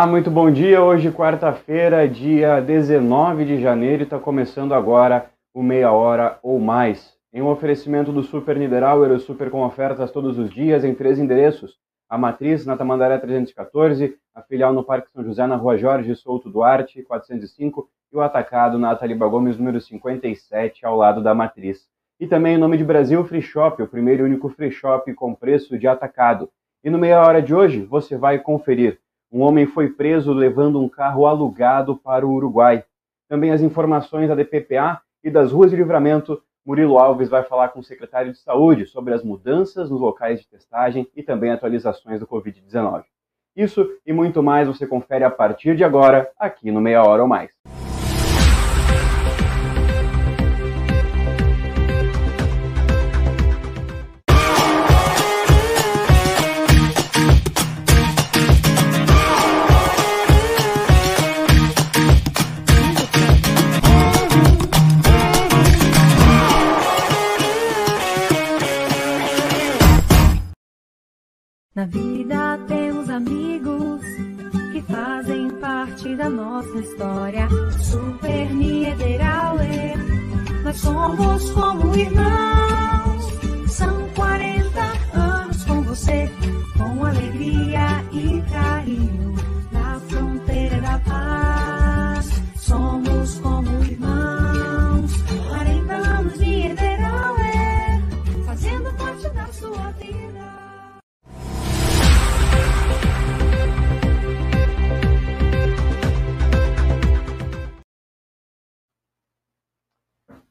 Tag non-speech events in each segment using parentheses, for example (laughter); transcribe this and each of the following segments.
Olá, muito bom dia. Hoje, quarta-feira, dia 19 de janeiro, está começando agora o Meia Hora ou Mais. Em um oferecimento do Super Niederauer, o Super com ofertas todos os dias em três endereços. A Matriz, na Tamandaré 314, a filial no Parque São José, na Rua Jorge Souto Duarte, 405, e o Atacado na Ataliba Gomes, número 57, ao lado da Matriz. E também em nome de Brasil Free Shop, o primeiro e único free shop com preço de atacado. E no Meia Hora de hoje, você vai conferir um homem foi preso levando um carro alugado para o Uruguai. Também as informações da DPPA e das ruas de livramento. Murilo Alves vai falar com o secretário de Saúde sobre as mudanças nos locais de testagem e também atualizações do Covid-19. Isso e muito mais você confere a partir de agora, aqui no Meia Hora ou Mais. Na vida temos amigos que fazem parte da nossa história. Super Niederauer, nós somos como irmãos.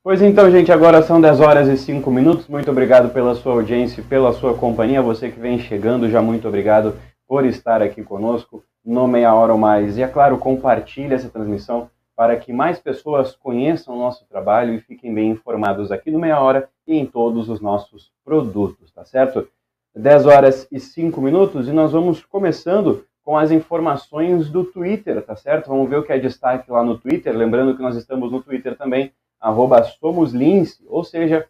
Pois então, gente, agora são 10 horas e 5 minutos. Muito obrigado pela sua audiência pela sua companhia. Você que vem chegando, já muito obrigado por estar aqui conosco no Meia Hora ou Mais. E é claro, compartilhe essa transmissão para que mais pessoas conheçam o nosso trabalho e fiquem bem informados aqui no Meia Hora e em todos os nossos produtos, tá certo? 10 horas e 5 minutos e nós vamos começando com as informações do Twitter, tá certo? Vamos ver o que é destaque lá no Twitter. Lembrando que nós estamos no Twitter também, arroba somoslince, ou seja,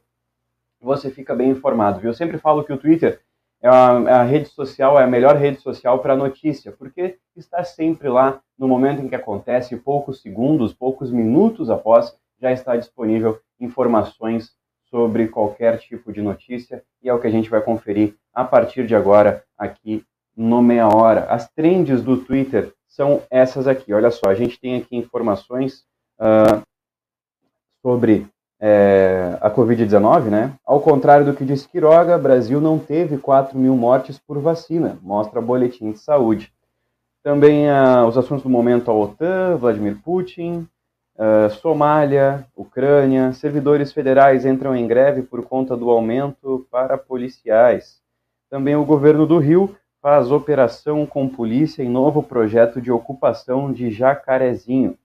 você fica bem informado. Eu sempre falo que o Twitter é a, é a rede social, é a melhor rede social para notícia, porque está sempre lá no momento em que acontece, poucos segundos, poucos minutos após, já está disponível informações sobre qualquer tipo de notícia e é o que a gente vai conferir a partir de agora aqui no Meia Hora. As trends do Twitter são essas aqui. Olha só, a gente tem aqui informações uh, sobre é, a Covid-19, né? Ao contrário do que diz Quiroga, Brasil não teve 4 mil mortes por vacina, mostra boletim de saúde. Também uh, os assuntos do momento a OTAN, Vladimir Putin, uh, Somália, Ucrânia, servidores federais entram em greve por conta do aumento para policiais. Também o governo do Rio faz operação com polícia em novo projeto de ocupação de Jacarezinho.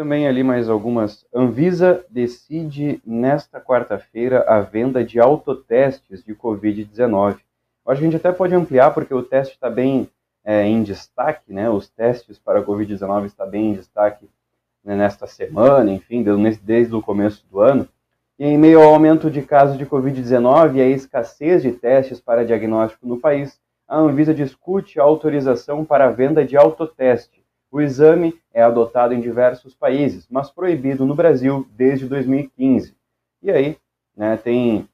Também ali mais algumas. Anvisa decide nesta quarta-feira a venda de autotestes de Covid-19. Acho que a gente até pode ampliar, porque o teste está bem é, em destaque, né? Os testes para Covid-19 estão bem em destaque né, nesta semana, enfim, desde, desde o começo do ano. E em meio ao aumento de casos de Covid-19 e a escassez de testes para diagnóstico no país, a Anvisa discute a autorização para a venda de autoteste o exame é adotado em diversos países, mas proibido no Brasil desde 2015. E aí, né, tem,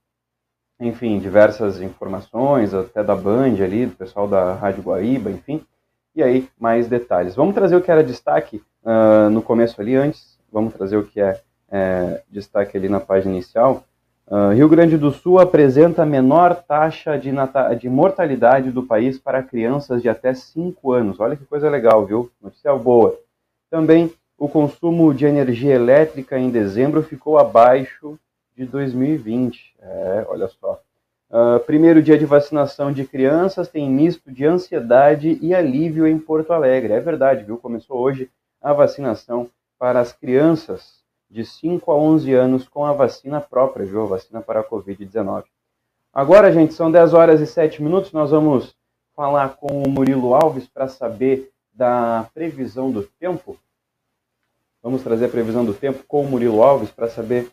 enfim, diversas informações, até da Band ali, do pessoal da Rádio Guaíba, enfim. E aí, mais detalhes. Vamos trazer o que era destaque uh, no começo ali, antes, vamos trazer o que é, é destaque ali na página inicial. Uh, Rio Grande do Sul apresenta a menor taxa de, de, mortalidade do país para crianças de até 5 anos. Olha que coisa legal, viu? Notícia boa. Também o consumo de energia elétrica em dezembro ficou abaixo de 2020. É, olha só. Uh, primeiro dia de vacinação de crianças tem misto de ansiedade e alívio em Porto Alegre. É verdade, viu? Começou hoje a vacinação para as crianças de 5 a 11 anos com a vacina própria, viu? Vacina para a Covid-19. Agora, gente, são 10 horas e 7 minutos. Nós vamos falar com o Murilo Alves para saber da previsão do tempo. Vamos trazer a previsão do tempo com o Murilo Alves para saber.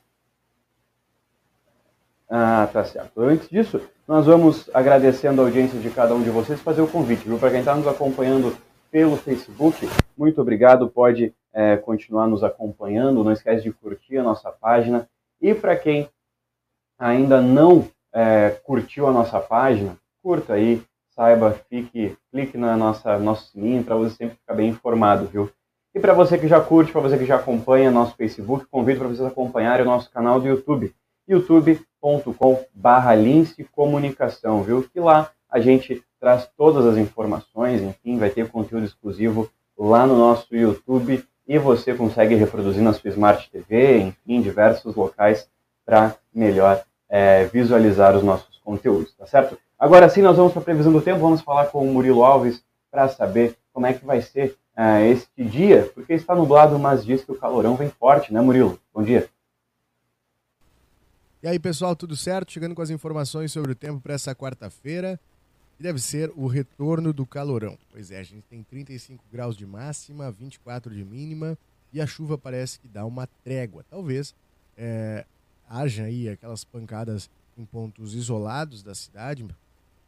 Ah, tá certo. Antes disso, nós vamos agradecendo a audiência de cada um de vocês fazer o convite, viu? Para quem está nos acompanhando pelo Facebook, muito obrigado. Pode é, continuar nos acompanhando. Não esquece de curtir a nossa página. E para quem ainda não é, curtiu a nossa página, curta aí, saiba, fique, clique na nossa nosso sininho para você sempre ficar bem informado, viu? E para você que já curte, para você que já acompanha nosso Facebook, convido para vocês acompanharem o nosso canal do YouTube, youtube.com/lince comunicação, viu? Que lá a gente traz todas as informações, enfim, vai ter conteúdo exclusivo lá no nosso YouTube e você consegue reproduzir na sua Smart TV, enfim, diversos locais para melhor é, visualizar os nossos conteúdos, tá certo? Agora sim, nós vamos para a previsão do tempo, vamos falar com o Murilo Alves para saber como é que vai ser uh, este dia, porque está nublado, mas diz que o calorão vem forte, né, Murilo? Bom dia. E aí, pessoal, tudo certo? Chegando com as informações sobre o tempo para essa quarta-feira, que deve ser o retorno do calorão. Pois é, a gente tem 35 graus de máxima, 24 de mínima, e a chuva parece que dá uma trégua. Talvez é, haja aí aquelas pancadas em pontos isolados da cidade,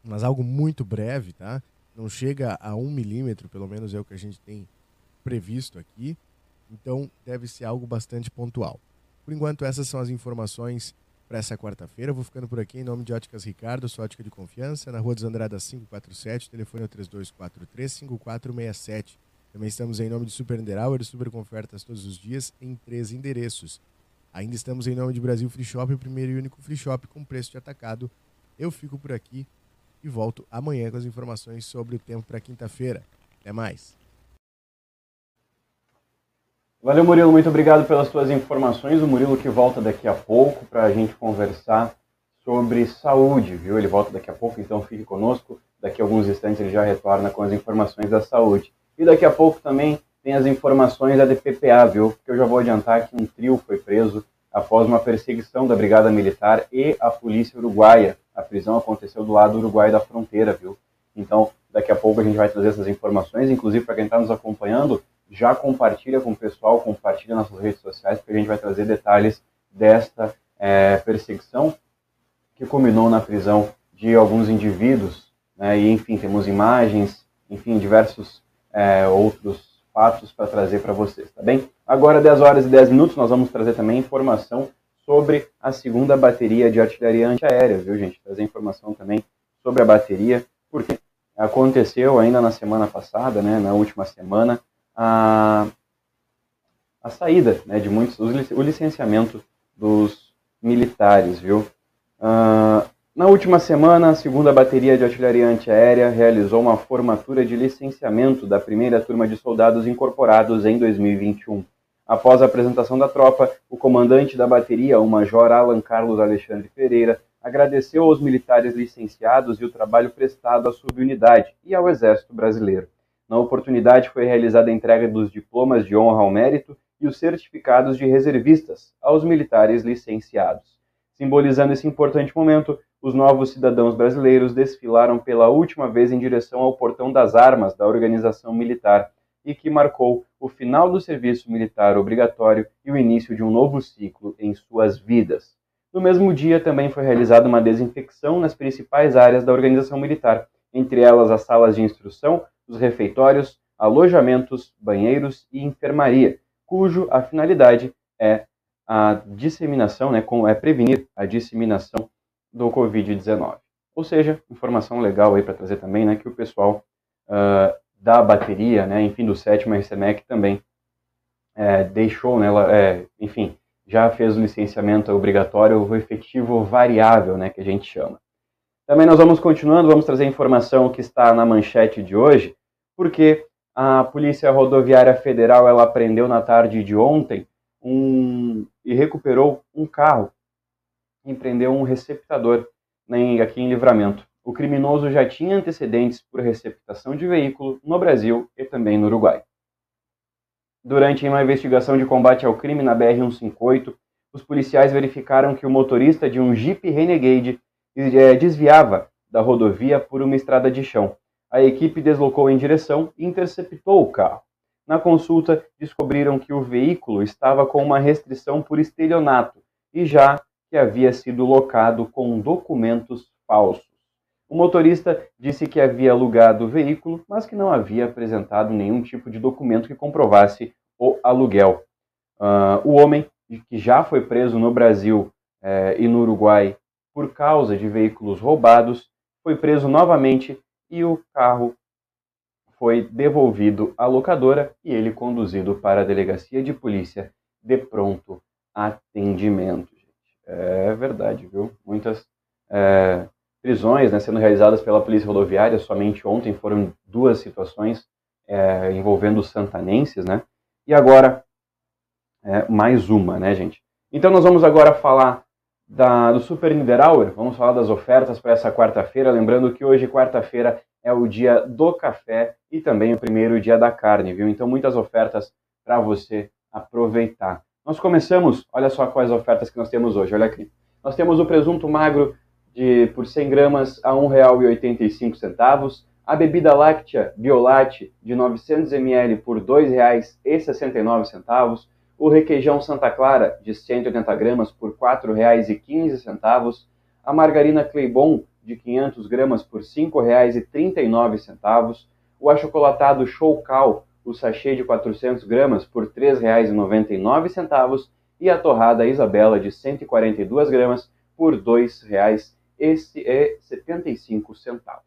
mas algo muito breve, tá? não chega a um milímetro, pelo menos é o que a gente tem previsto aqui. Então deve ser algo bastante pontual. Por enquanto, essas são as informações para essa quarta-feira. Vou ficando por aqui em nome de Óticas Ricardo, sua ótica de confiança, na Rua dos Andradas 547, telefone é 3243-5467. Também estamos em nome de Super Niederauer, super com ofertas todos os dias em três endereços. Ainda estamos em nome de Brasil Free Shop, o primeiro e único free shop com preço de atacado. Eu fico por aqui e volto amanhã com as informações sobre o tempo para quinta-feira. Até mais. Valeu, Murilo. Muito obrigado pelas suas informações. O Murilo que volta daqui a pouco para a gente conversar sobre saúde, viu? Ele volta daqui a pouco, então fique conosco. Daqui a alguns instantes ele já retorna com as informações da saúde. E daqui a pouco também tem as informações da DPPA, viu? Porque eu já vou adiantar que um trio foi preso após uma perseguição da Brigada Militar e a Polícia Uruguaia a prisão aconteceu do lado uruguaio da fronteira, viu? Então, daqui a pouco a gente vai trazer essas informações, inclusive para quem está nos acompanhando, já compartilha com o pessoal, compartilha nas suas redes sociais, porque a gente vai trazer detalhes desta é, perseguição que culminou na prisão de alguns indivíduos, né? E enfim, temos imagens, enfim, diversos é, outros fatos para trazer para vocês, tá bem? Agora, 10 horas e 10 minutos, nós vamos trazer também informação sobre a segunda bateria de artilharia antiaérea, viu, gente? Trazer informação também sobre a bateria, porque aconteceu ainda na semana passada, né, na última semana, a, a saída né, de muitos, o licenciamento dos militares, viu? Uh, na última semana, a segunda bateria de artilharia antiaérea realizou uma formatura de licenciamento da primeira turma de soldados incorporados em 2021. Após a apresentação da tropa, o comandante da bateria, o Major Alan Carlos Alexandre Pereira, agradeceu aos militares licenciados e o trabalho prestado à subunidade e ao Exército Brasileiro. Na oportunidade, foi realizada a entrega dos diplomas de honra ao mérito e os certificados de reservistas aos militares licenciados. Simbolizando esse importante momento, os novos cidadãos brasileiros desfilaram pela última vez em direção ao portão das armas da organização militar e que marcou o final do serviço militar obrigatório e o início de um novo ciclo em suas vidas. No mesmo dia, também foi realizada uma desinfecção nas principais áreas da organização militar, entre elas as salas de instrução, os refeitórios, alojamentos, banheiros e enfermaria, cujo a finalidade é a disseminação, né, é prevenir a disseminação do Covid-19. Ou seja, informação legal aí para trazer também, né, que o pessoal uh, da bateria, né, enfim, do sétimo RCMEC também é, deixou, né, ela, é, enfim, já fez o licenciamento obrigatório, o efetivo variável, né, que a gente chama. Também nós vamos continuando, vamos trazer informação que está na manchete de hoje, porque a Polícia Rodoviária Federal ela apreendeu na tarde de ontem um, e recuperou um carro, empreendeu um receptador né, aqui em Livramento o criminoso já tinha antecedentes por receptação de veículo no Brasil e também no Uruguai. Durante uma investigação de combate ao crime na BR-158, os policiais verificaram que o motorista de um Jeep Renegade desviava da rodovia por uma estrada de chão. A equipe deslocou em direção e interceptou o carro. Na consulta, descobriram que o veículo estava com uma restrição por estelionato e já que havia sido locado com documentos falsos. O motorista disse que havia alugado o veículo, mas que não havia apresentado nenhum tipo de documento que comprovasse o aluguel. Uh, o homem, que já foi preso no Brasil eh, e no Uruguai por causa de veículos roubados, foi preso novamente e o carro foi devolvido à locadora e ele conduzido para a delegacia de polícia de pronto atendimento. É verdade, viu? Muitas é, prisões né, sendo realizadas pela Polícia Rodoviária. Somente ontem foram duas situações é, envolvendo santanenses, né? E agora é, mais uma, né, gente? Então nós vamos agora falar da, do Super Niederauer, vamos falar das ofertas para essa quarta-feira. Lembrando que hoje, quarta-feira, é o dia do café e também o primeiro dia da carne, viu? Então, muitas ofertas para você aproveitar. Nós começamos, olha só quais ofertas que nós temos hoje, olha aqui. Nós temos o presunto magro de por 100 gramas a R$ 1,85, a bebida láctea Biolate de 900 ml por R$ 2,69, o requeijão Santa Clara de 180 gramas por R$ 4,15, a margarina Cleibon de 500 gramas por R$ 5,39, o achocolatado Choucal, o sachê de 400 gramas por R$ 3,99 e a torrada Isabela de 142 gramas por R$ 2,75.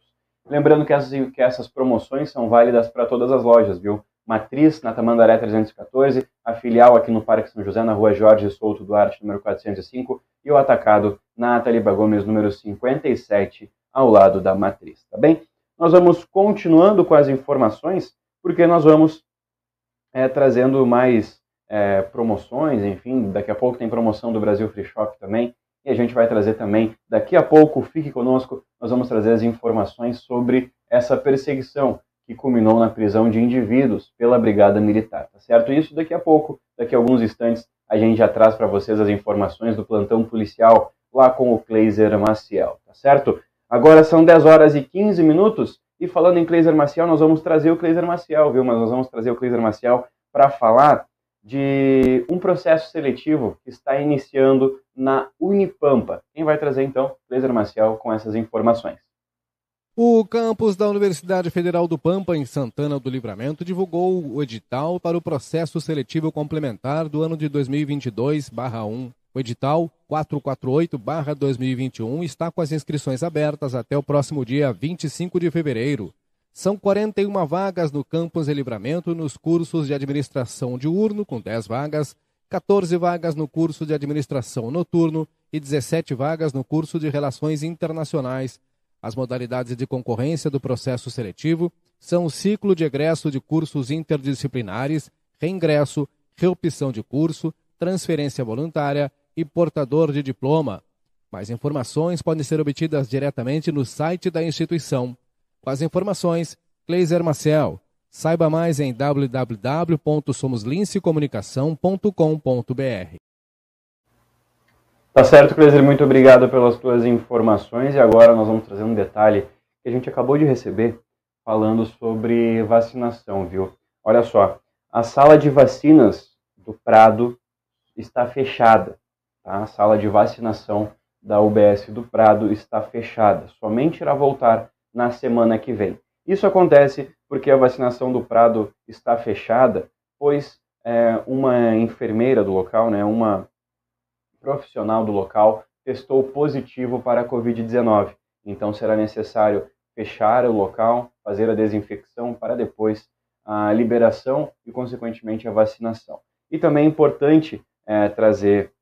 Lembrando que essas, que essas promoções são válidas para todas as lojas, viu? Matriz, na Tamandaré 314, a filial aqui no Parque São José, na rua Jorge Souto Duarte, número 405, e o atacado na Ataliba Gomes, número 57, ao lado da Matriz, tá bem? Nós vamos continuando com as informações, porque nós vamos é, trazendo mais é, promoções, enfim, daqui a pouco tem promoção do Brasil Free Shop também, e a gente vai trazer também, daqui a pouco, fique conosco, nós vamos trazer as informações sobre essa perseguição que culminou na prisão de indivíduos pela Brigada Militar, tá certo? Isso daqui a pouco, daqui a alguns instantes, a gente já traz para vocês as informações do plantão policial lá com o Kleiser Maciel, tá certo? Agora são 10 horas e 15 minutos e falando em Kleiser Maciel, nós vamos trazer o Kleiser Maciel, viu? Mas nós vamos trazer o Kleiser Maciel para falar de um processo seletivo que está iniciando na Unipampa. Quem vai trazer então? Kleiser Maciel com essas informações. O campus da Universidade Federal do Pampa, em Santana do Livramento, divulgou o edital para o processo seletivo complementar do ano de 2022-1. O edital 448-2021 está com as inscrições abertas até o próximo dia 25 de fevereiro. São 41 vagas no campus de Livramento nos cursos de administração diurno, com 10 vagas, 14 vagas no curso de administração noturno e 17 vagas no curso de relações internacionais as modalidades de concorrência do processo seletivo são o ciclo de egresso de cursos interdisciplinares, reingresso, reopção de curso, transferência voluntária e portador de diploma. Mais informações podem ser obtidas diretamente no site da instituição. Com as informações, Kleiser Marcel. Saiba mais em www.somoslincecomunicação.com.br. Tá certo, Cleiser, muito obrigado pelas tuas informações e agora nós vamos trazer um detalhe que a gente acabou de receber falando sobre vacinação, viu? Olha só, a sala de vacinas do Prado está fechada, tá? A sala de vacinação da UBS do Prado está fechada, somente irá voltar na semana que vem. Isso acontece porque a vacinação do Prado está fechada, pois é, uma enfermeira do local, né, uma profissional do local testou positivo para a Covid-19. Então será necessário fechar o local, fazer a desinfecção para depois a liberação e, consequentemente, a vacinação. E também é importante é, trazer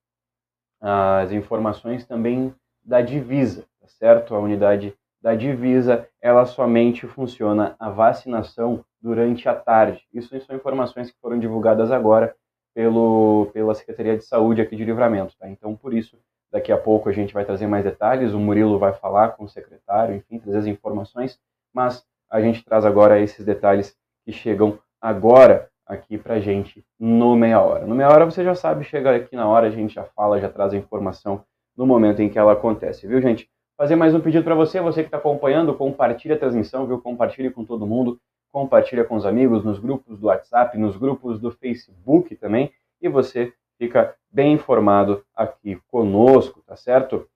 as informações também da divisa, tá certo? A unidade da divisa, ela somente funciona a vacinação durante a tarde. Isso são informações que foram divulgadas agora pelo, pela Secretaria de Saúde aqui de Livramento. Tá? Então, por isso, daqui a pouco a gente vai trazer mais detalhes, o Murilo vai falar com o secretário, enfim, trazer as informações, mas a gente traz agora esses detalhes que chegam agora aqui para gente no Meia Hora. No Meia Hora você já sabe, chega aqui na hora, a gente já fala, já traz a informação no momento em que ela acontece, viu, gente? Fazer mais um pedido para você, você que está acompanhando, compartilhe a transmissão, viu? Compartilhe com todo mundo compartilha com os amigos nos grupos do WhatsApp, nos grupos do Facebook também, e você fica bem informado aqui conosco, tá certo?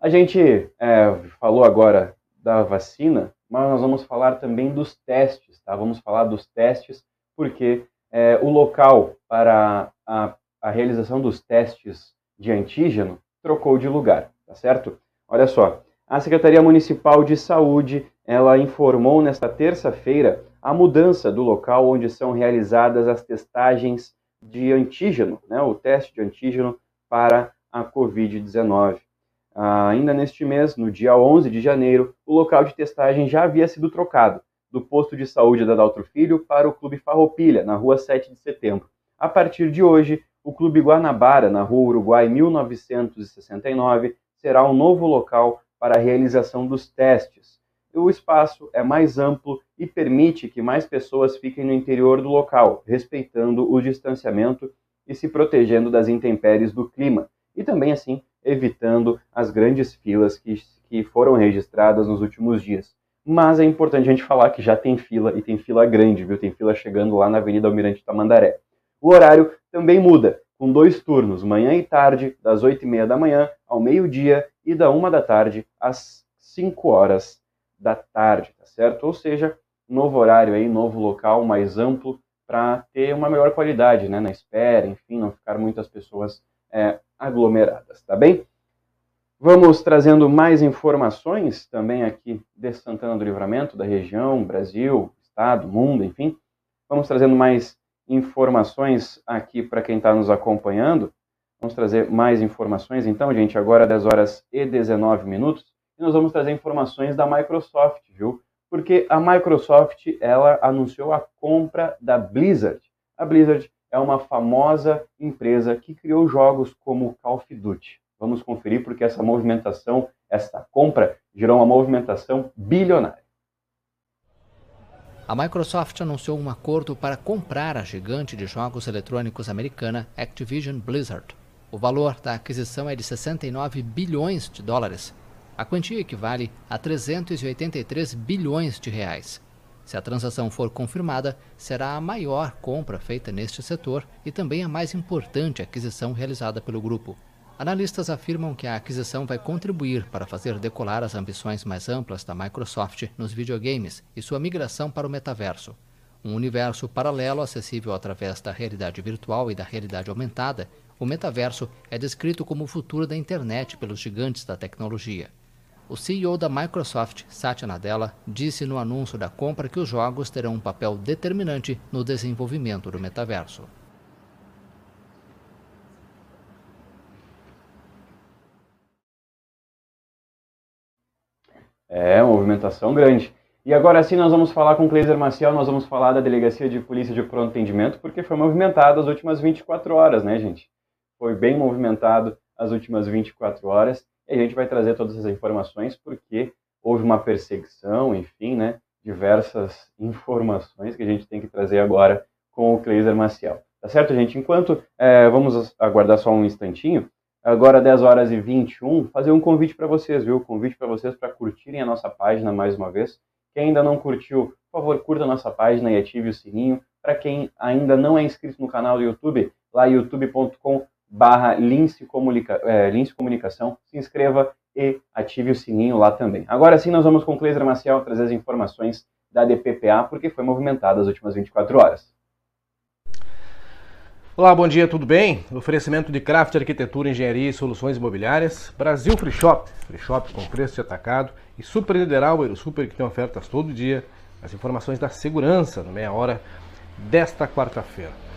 A gente é, falou agora da vacina, mas nós vamos falar também dos testes, tá? Vamos falar dos testes porque é, o local para a, a realização dos testes de antígeno trocou de lugar, tá certo? Olha só, a Secretaria Municipal de Saúde, ela informou nesta terça-feira a mudança do local onde são realizadas as testagens de antígeno, né, o teste de antígeno para a Covid-19. ainda neste mês, no dia 11 de janeiro, o local de testagem já havia sido trocado do posto de saúde da Daltro Filho para o Clube Farroupilha, na rua 7 de setembro. A partir de hoje, o Clube Guanabara, na rua Uruguai 1969, será um novo local para a realização dos testes. O espaço é mais amplo e permite que mais pessoas fiquem no interior do local, respeitando o distanciamento e se protegendo das intempéries do clima, e também assim evitando as grandes filas que, que foram registradas nos últimos dias. Mas é importante a gente falar que já tem fila e tem fila grande, viu? Tem fila chegando lá na Avenida Almirante Tamandaré. O horário também muda, com dois turnos, manhã e tarde, das 8 e meia da manhã ao meio-dia e da uma da tarde às 5 horas da tarde, tá certo? Ou seja, novo horário aí, novo local mais amplo para ter uma melhor qualidade, né, na espera, enfim, não ficar muitas pessoas é, aglomeradas, tá bem? Vamos trazendo mais informações também aqui de Santana do Livramento, da região, Brasil, estado, mundo, enfim. Vamos trazendo mais informações aqui para quem está nos acompanhando. Vamos trazer mais informações, então, gente, agora 10 horas e 19 minutos. E nós vamos trazer informações da Microsoft, viu? Porque a Microsoft, ela anunciou a compra da Blizzard. A Blizzard é uma famosa empresa que criou jogos como Call of Duty. Vamos conferir porque essa movimentação, essa compra, gerou uma movimentação bilionária. A Microsoft anunciou um acordo para comprar a gigante de jogos eletrônicos americana Activision Blizzard. O valor da aquisição é de 69 bilhões de dólares. A quantia equivale a 383 bilhões de reais. Se a transação for confirmada, será a maior compra feita neste setor e também a mais importante aquisição realizada pelo grupo. Analistas afirmam que a aquisição vai contribuir para fazer decolar as ambições mais amplas da Microsoft nos videogames e sua migração para o metaverso. Um universo paralelo acessível através da realidade virtual e da realidade aumentada, o metaverso é descrito como o futuro da internet pelos gigantes da tecnologia. O CEO da Microsoft, Satya Nadella, disse no anúncio da compra que os jogos terão um papel determinante no desenvolvimento do metaverso. É, movimentação grande. E agora sim nós vamos falar com o Cleiser Maciel, nós vamos falar da Delegacia de Polícia de Pronto Atendimento, porque foi movimentado as últimas 24 horas, né, gente? Foi bem movimentado as últimas 24 horas. E a gente vai trazer todas as informações, porque houve uma perseguição, enfim, né? Diversas informações que a gente tem que trazer agora com o Cleiser Maciel. Tá certo, gente? Enquanto é, vamos aguardar só um instantinho, agora 10 horas e 21, fazer um convite para vocês, viu? Convite para vocês para curtirem a nossa página mais uma vez. Quem ainda não curtiu, por favor, curta a nossa página e ative o sininho. Para quem ainda não é inscrito no canal do YouTube, lá youtube.com barra Lince, Comunica, é, Lince Comunicação, se inscreva e ative o sininho lá também. Agora sim, nós vamos com Cleiser Maciel trazer as informações da DPPA, porque foi movimentada as últimas 24 horas. Olá, bom dia, tudo bem? Oferecimento de craft, arquitetura, engenharia e soluções imobiliárias. Brasil Free Shop, Free Shop com preço de atacado. E Super Niederauer, o Super que tem ofertas todo dia. As informações da segurança no meia hora desta quarta-feira.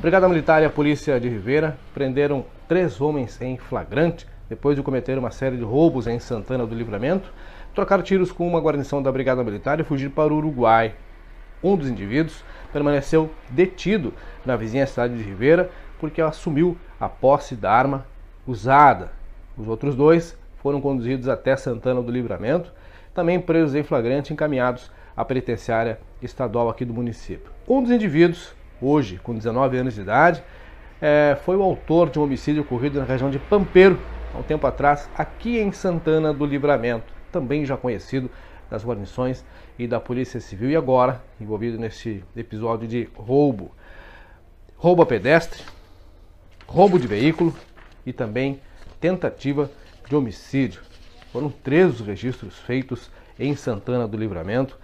Brigada Militar e a Polícia de Ribeira prenderam três homens em flagrante depois de cometer uma série de roubos em Santana do Livramento, trocar tiros com uma guarnição da Brigada Militar e fugir para o Uruguai. Um dos indivíduos permaneceu detido na vizinha cidade de Ribeira porque assumiu a posse da arma usada. Os outros dois foram conduzidos até Santana do Livramento, também presos em flagrante encaminhados à penitenciária estadual aqui do município. Um dos indivíduos, hoje com 19 anos de idade, é, foi o autor de um homicídio ocorrido na região de Pampeiro, há um tempo atrás, aqui em Santana do Livramento, também já conhecido das guarnições e da Polícia Civil e agora envolvido nesse episódio de roubo. Roubo a pedestre, roubo de veículo e também tentativa de homicídio. Foram três os registros feitos em Santana do Livramento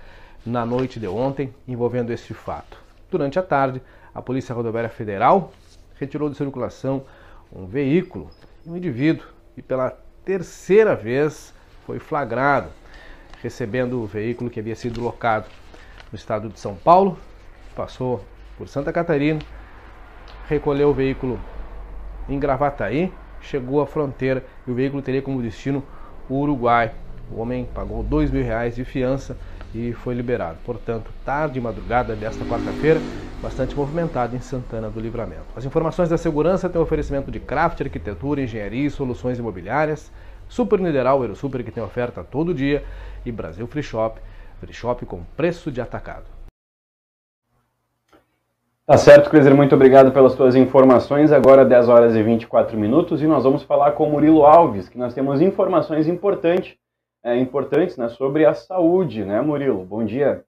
na noite de ontem, envolvendo este fato. Durante a tarde, a Polícia Rodoviária Federal retirou de circulação um veículo, um indivíduo, e pela terceira vez foi flagrado recebendo o veículo que havia sido locado no estado de São Paulo, passou por Santa Catarina, recolheu o veículo em Gravataí, chegou à fronteira e o veículo teria como destino o Uruguai. O homem pagou dois mil reais de fiança e foi liberado. Portanto, tarde e madrugada desta quarta-feira, bastante movimentado em Santana do Livramento. As informações da segurança têm oferecimento de craft, arquitetura, engenharia e soluções imobiliárias, Super Nideral, Super que tem oferta todo dia e Brasil Free Shop, Free Shop com preço de atacado. Tá certo, Cleiser, muito obrigado pelas suas informações. Agora 10 horas e 24 minutos e nós vamos falar com Murilo Alves, que nós temos informações importantes, é, importantes né, sobre a saúde, né, Murilo? Bom dia.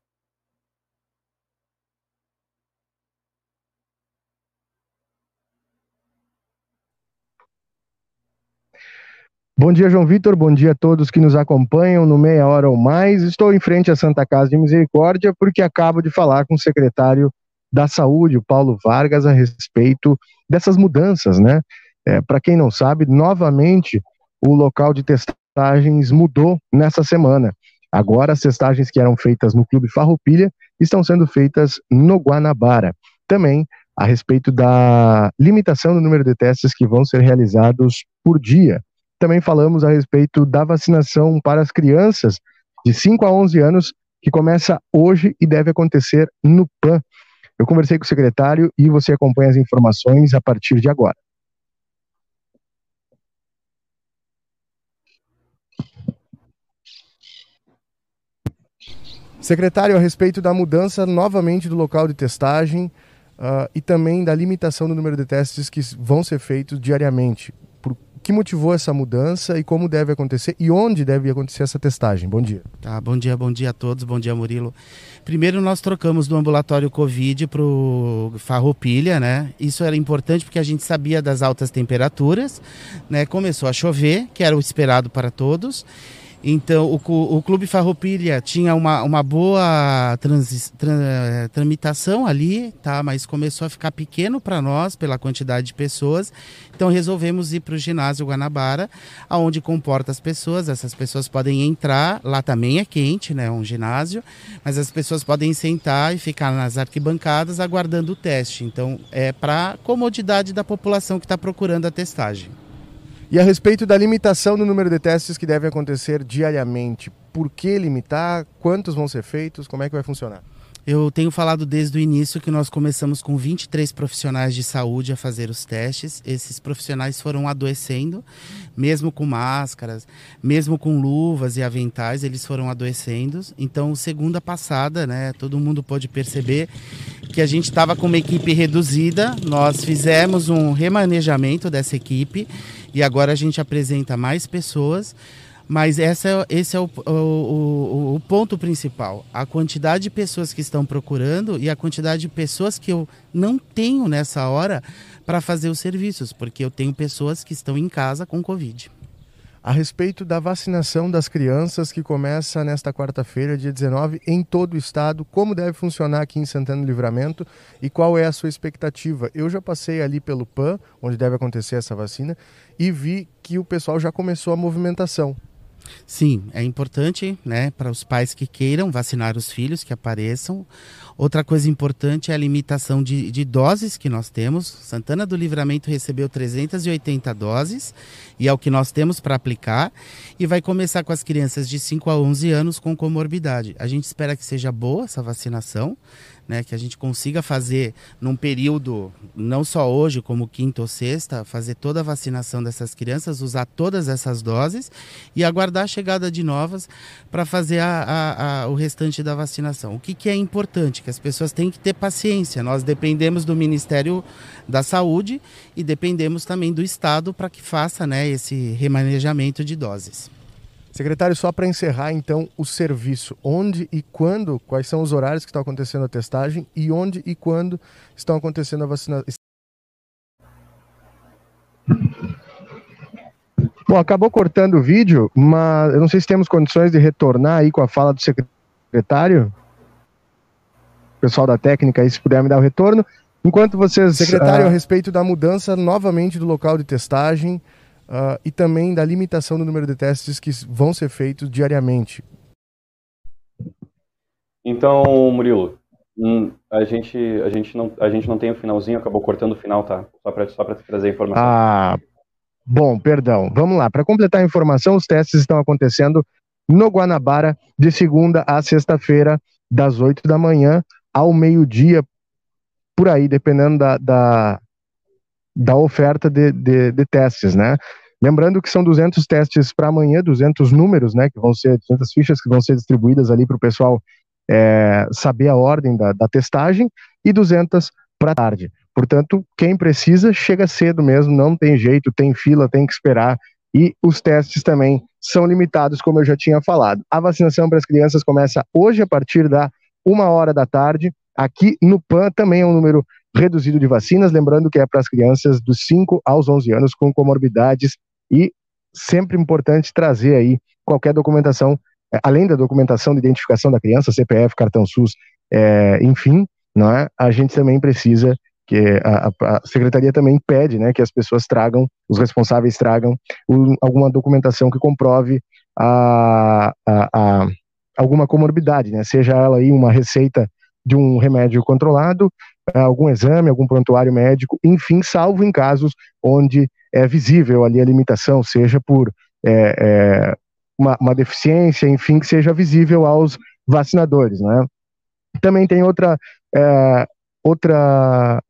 Bom dia, João Vitor. Bom dia a todos que nos acompanham no Meia Hora ou Mais. Estou em frente à Santa Casa de Misericórdia porque acabo de falar com o secretário da Saúde, o Paulo Vargas, a respeito dessas mudanças, né? É, Para quem não sabe, novamente o local de testagens mudou nessa semana. Agora, as testagens que eram feitas no Clube Farroupilha estão sendo feitas no Guanabara. Também a respeito da limitação do número de testes que vão ser realizados por dia. Também falamos a respeito da vacinação para as crianças de 5 a 11 anos, que começa hoje e deve acontecer no PAN. Eu conversei com o secretário e você acompanha as informações a partir de agora. Secretário, a respeito da mudança novamente do local de testagem uh, e também da limitação do número de testes que vão ser feitos diariamente que motivou essa mudança e como deve acontecer e onde deve acontecer essa testagem? Bom dia. Tá, bom dia, bom dia a todos, bom dia Murilo. Primeiro nós trocamos do ambulatório Covid para o Farroupilha, né? Isso era importante porque a gente sabia das altas temperaturas, né? Começou a chover, que era o esperado para todos. Então, o, o Clube Farroupilha tinha uma, uma boa transi, tra, tramitação ali, tá? mas começou a ficar pequeno para nós pela quantidade de pessoas. Então, resolvemos ir para o ginásio Guanabara, aonde comporta as pessoas. Essas pessoas podem entrar, lá também é quente, né? um ginásio, mas as pessoas podem sentar e ficar nas arquibancadas aguardando o teste. Então, é para comodidade da população que está procurando a testagem. E a respeito da limitação do número de testes que devem acontecer diariamente, por que limitar? Quantos vão ser feitos? Como é que vai funcionar? Eu tenho falado desde o início que nós começamos com 23 profissionais de saúde a fazer os testes. Esses profissionais foram adoecendo, mesmo com máscaras, mesmo com luvas e aventais, eles foram adoecendo. Então, segunda passada, né, todo mundo pôde perceber que a gente estava com uma equipe reduzida. Nós fizemos um remanejamento dessa equipe e agora a gente apresenta mais pessoas. Mas essa, esse é o, o, o, o, ponto principal. A quantidade de pessoas que estão procurando e a quantidade de pessoas que eu não tenho nessa hora para fazer os serviços, porque eu tenho pessoas que estão em casa com Covid. A respeito da vacinação das crianças que começa nesta quarta-feira, dia 19, em todo o estado, como deve funcionar aqui em Santana do Livramento e qual é a sua expectativa? Eu já passei ali pelo PAN, onde deve acontecer essa vacina, e vi que o pessoal já começou a movimentação. Sim, é importante, né, para os pais que queiram vacinar os filhos que apareçam. Outra coisa importante é a limitação de, de doses que nós temos. Santana do Livramento recebeu 380 doses e é o que nós temos para aplicar. E vai começar com as crianças de 5 a 11 anos com comorbidade. A gente espera que seja boa essa vacinação né, que a gente consiga fazer num período, não só hoje, como quinta ou sexta, fazer toda a vacinação dessas crianças, usar todas essas doses e aguardar a chegada de novas para fazer a, a, a, o restante da vacinação. O que, que é importante? Que as pessoas têm que ter paciência. Nós dependemos do Ministério da Saúde e dependemos também do Estado para que faça né, esse remanejamento de doses. Secretário, só para encerrar então o serviço, onde e quando, quais são os horários que estão acontecendo a testagem e onde e quando estão acontecendo a vacinação? Bom, acabou cortando o vídeo, mas eu não sei se temos condições de retornar aí com a fala do secretário. Pessoal da técnica aí, se puder me dar o retorno. Enquanto vocês. Secretário, uh... a respeito da mudança novamente do local de testagem uh, e também da limitação do número de testes que vão ser feitos diariamente. Então, Murilo, hum, a gente, a, gente não, a gente não tem o finalzinho, acabou cortando o final, tá? Só para só trazer a informação. Ah, Bom, perdão. Vamos lá. Para completar a informação, os testes estão acontecendo no Guanabara de segunda a sexta-feira, das 8 da manhã ao meio-dia, por aí, dependendo da, da, da oferta de, de, de, testes, né? Lembrando que são 200 testes para amanhã, 200 números, né? Que vão ser 200 fichas que vão ser distribuídas ali para o pessoal é, saber a ordem da, da testagem e 200 para tarde. Portanto, quem precisa chega cedo mesmo, não tem jeito, tem fila, tem que esperar. E os testes também são limitados, como eu já tinha falado. A vacinação para as crianças começa hoje a partir da uma hora da tarde. Aqui no PAN também é um número reduzido de vacinas, lembrando que é para as crianças dos 5 aos 11 anos com comorbidades e sempre importante trazer aí qualquer documentação, é, além da documentação de identificação da criança, CPF, cartão SUS, é, enfim, não é? a gente também precisa que a, a, secretaria também pede, né, que as pessoas tragam, os responsáveis tragam um, alguma documentação que comprove a, a, alguma comorbidade, né, seja ela aí uma receita de um remédio controlado, algum exame, algum prontuário médico, enfim, salvo em casos onde é visível ali a limitação, seja por é, é, uma, uma, deficiência, enfim, que seja visível aos vacinadores, né. Também tem outra é, outra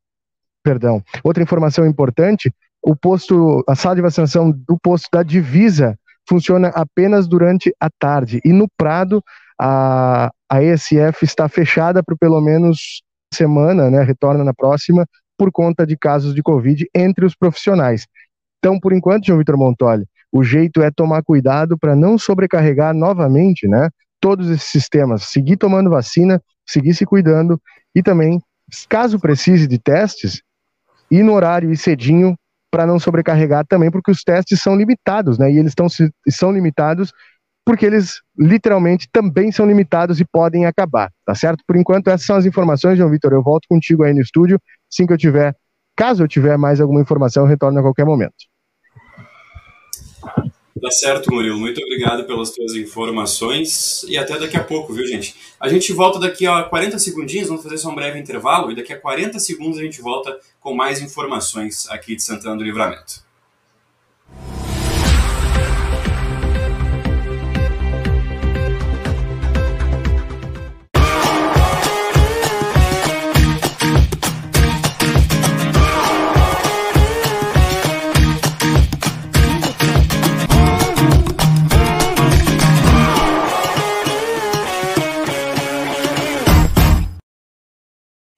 perdão. Outra informação importante: o posto, a sala de vacinação do posto da divisa funciona apenas durante a tarde e no Prado a, a ESF está fechada por pelo menos semana, né? Retorna na próxima por conta de casos de Covid entre os profissionais. Então, por enquanto, João Vitor Montoli, o jeito é tomar cuidado para não sobrecarregar novamente, né? Todos esses sistemas, seguir tomando vacina, seguir se cuidando e também, caso precise de testes, ir no horário e cedinho para não sobrecarregar também, porque os testes são limitados, né? E eles estão são limitados porque eles literalmente também são limitados e podem acabar, tá certo? Por enquanto, essas são as informações, João Vitor. Eu volto contigo aí no estúdio, assim que eu tiver, caso eu tiver mais alguma informação, eu retorno a qualquer momento. Tá certo, Murilo. Muito obrigado pelas tuas informações e até daqui a pouco, viu, gente? A gente volta daqui a 40 segundinhos, vamos fazer só um breve intervalo e daqui a 40 segundos a gente volta com mais informações aqui de Santana do Livramento.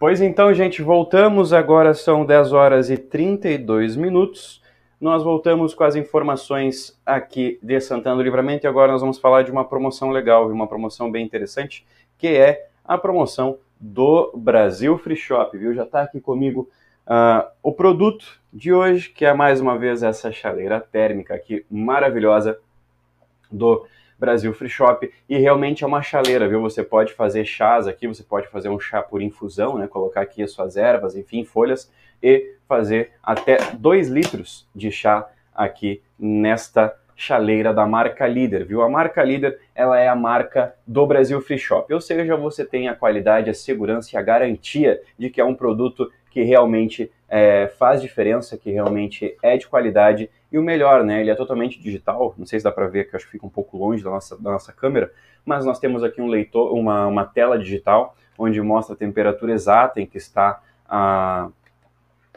Pois então, gente, voltamos. Agora são 10 horas e 32 minutos. Nós voltamos com as informações aqui de Santana do Livramento e agora nós vamos falar de uma promoção legal, uma promoção bem interessante, que é a promoção do Brasil Free Shop, viu? Já está aqui comigo uh, o produto de hoje, que é mais uma vez essa chaleira térmica aqui maravilhosa do Brasil Free Shop e realmente é uma chaleira, viu? Você pode fazer chás aqui, você pode fazer um chá por infusão, né? Colocar aqui as suas ervas, enfim, folhas e fazer até 2 litros de chá aqui nesta chaleira da marca Líder, viu? A marca Líder, ela é a marca do Brasil Free Shop, ou seja, você tem a qualidade, a segurança e a garantia de que é um produto que realmente é, faz diferença, que realmente é de qualidade e o melhor, né? Ele é totalmente digital. Não sei se dá para ver que acho que fica um pouco longe da nossa, da nossa câmera, mas nós temos aqui um leitor, uma, uma tela digital onde mostra a temperatura exata em que está a,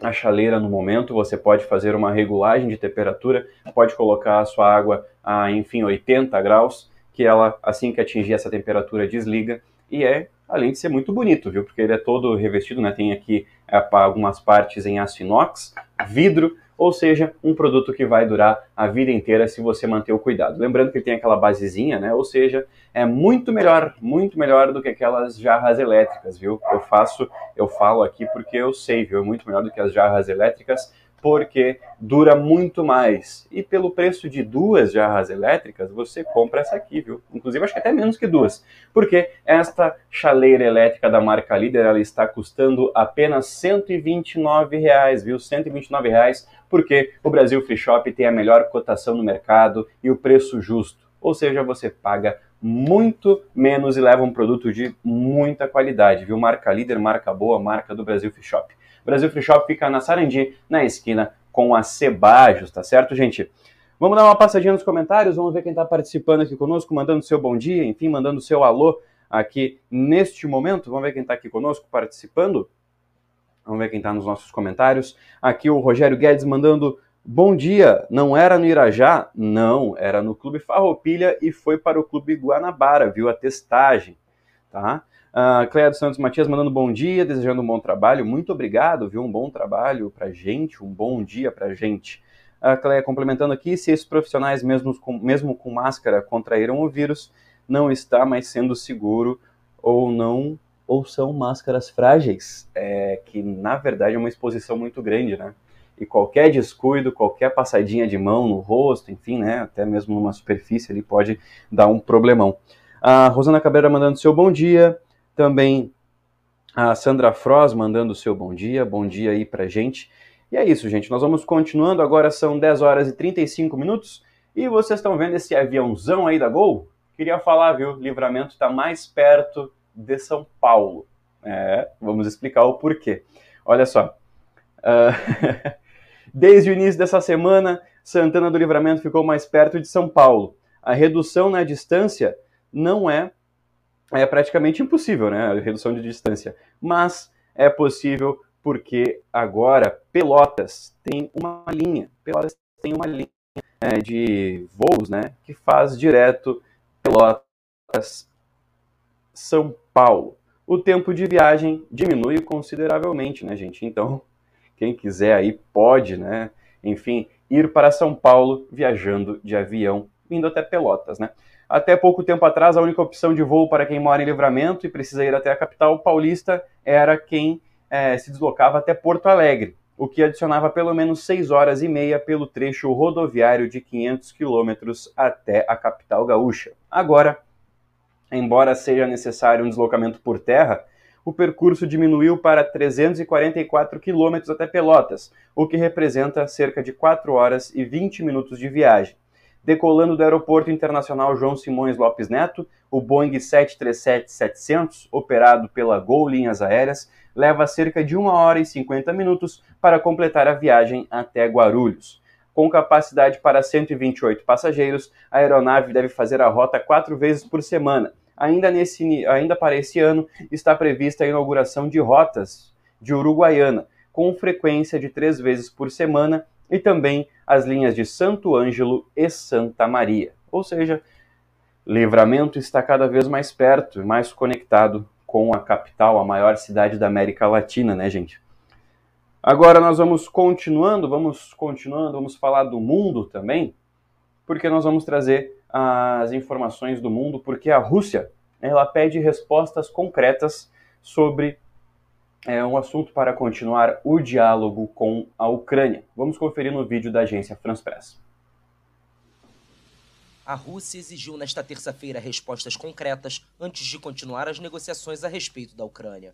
a chaleira no momento. Você pode fazer uma regulagem de temperatura, pode colocar a sua água a, enfim, 80 graus, que ela, assim que atingir essa temperatura, desliga. E é, além de ser muito bonito, viu? Porque ele é todo revestido, né? Tem aqui é, algumas partes em aço inox, vidro, ou seja, um produto que vai durar a vida inteira se você manter o cuidado. Lembrando que ele tem aquela basezinha, né? Ou seja, é muito melhor, muito melhor do que aquelas jarras elétricas, viu? Eu faço, eu falo aqui porque eu sei, viu? É muito melhor do que as jarras elétricas porque dura muito mais. E pelo preço de duas jarras elétricas, você compra essa aqui, viu? Inclusive, acho que até menos que duas. Porque esta chaleira elétrica da marca Líder, ela está custando apenas 129 reais, viu? 129 reais, porque o Brasil Free Shop tem a melhor cotação no mercado e o preço justo. Ou seja, você paga muito menos e leva um produto de muita qualidade, viu? Marca líder, marca boa, marca do Brasil Free Shop. Brasil Free Shop fica na Sarandi, na esquina com a Cebajos, tá certo, gente? Vamos dar uma passadinha nos comentários, vamos ver quem está participando aqui conosco, mandando seu bom dia, enfim, mandando seu alô aqui neste momento. Vamos ver quem está aqui conosco participando. Vamos ver quem está nos nossos comentários. Aqui o Rogério Guedes mandando bom dia. Não era no Irajá? Não, era no Clube Farroupilha e foi para o Clube Guanabara, viu a testagem, tá? Uh, Cleia dos Santos Matias mandando bom dia, desejando um bom trabalho. Muito obrigado, viu? Um bom trabalho pra gente, um bom dia pra gente. A uh, Cleia complementando aqui, se esses profissionais, mesmo com, mesmo com máscara, contraíram o vírus, não está mais sendo seguro ou não, ou são máscaras frágeis, é, que na verdade é uma exposição muito grande, né? E qualquer descuido, qualquer passadinha de mão no rosto, enfim, né? Até mesmo numa superfície, ele pode dar um problemão. A Rosana Cabreira mandando seu bom dia. Também a Sandra Froz mandando o seu bom dia, bom dia aí pra gente. E é isso, gente. Nós vamos continuando. Agora são 10 horas e 35 minutos. E vocês estão vendo esse aviãozão aí da Gol? Queria falar, viu? Livramento está mais perto de São Paulo. É, vamos explicar o porquê. Olha só. Uh, (laughs) desde o início dessa semana, Santana do Livramento ficou mais perto de São Paulo. A redução na distância não é é praticamente impossível, né? A redução de distância. Mas é possível porque agora Pelotas tem uma linha. Pelotas tem uma linha é, de voos, né? Que faz direto Pelotas São Paulo. O tempo de viagem diminui consideravelmente, né, gente? Então, (laughs) quem quiser aí pode, né? Enfim, ir para São Paulo viajando de avião, indo até Pelotas, né? Até pouco tempo atrás, a única opção de voo para quem mora em Livramento e precisa ir até a capital paulista era quem é, se deslocava até Porto Alegre, o que adicionava pelo menos 6 horas e meia pelo trecho rodoviário de 500 quilômetros até a capital gaúcha. Agora, embora seja necessário um deslocamento por terra, o percurso diminuiu para 344 quilômetros até Pelotas, o que representa cerca de 4 horas e 20 minutos de viagem. Decolando do Aeroporto Internacional João Simões Lopes Neto, o Boeing 737-700, operado pela Gol Linhas Aéreas, leva cerca de 1 hora e 50 minutos para completar a viagem até Guarulhos. Com capacidade para 128 passageiros, a aeronave deve fazer a rota quatro vezes por semana. Ainda, nesse, ainda para esse ano, está prevista a inauguração de rotas de Uruguaiana, com frequência de três vezes por semana e também as linhas de Santo Ângelo e Santa Maria. Ou seja, Livramento está cada vez mais perto e mais conectado com a capital, a maior cidade da América Latina, né, gente? Agora nós vamos continuando, vamos continuando, vamos falar do mundo também, porque nós vamos trazer as informações do mundo, porque a Rússia ela pede respostas concretas sobre é um assunto para continuar o diálogo com a Ucrânia. Vamos conferir no vídeo da agência France Press. A Rússia exigiu nesta terça-feira respostas concretas antes de continuar as negociações a respeito da Ucrânia.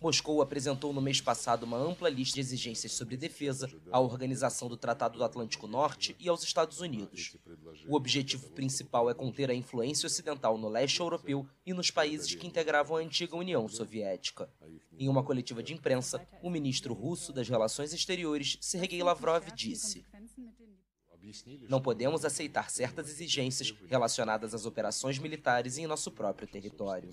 Moscou apresentou no mês passado uma ampla lista de exigências sobre defesa à Organização do Tratado do Atlântico Norte e aos Estados Unidos. O objetivo principal é conter a influência ocidental no leste europeu e nos países que integravam a antiga União Soviética. Em uma coletiva de imprensa, o ministro russo das Relações Exteriores, Sergei Lavrov, disse: Não podemos aceitar certas exigências relacionadas às operações militares em nosso próprio território.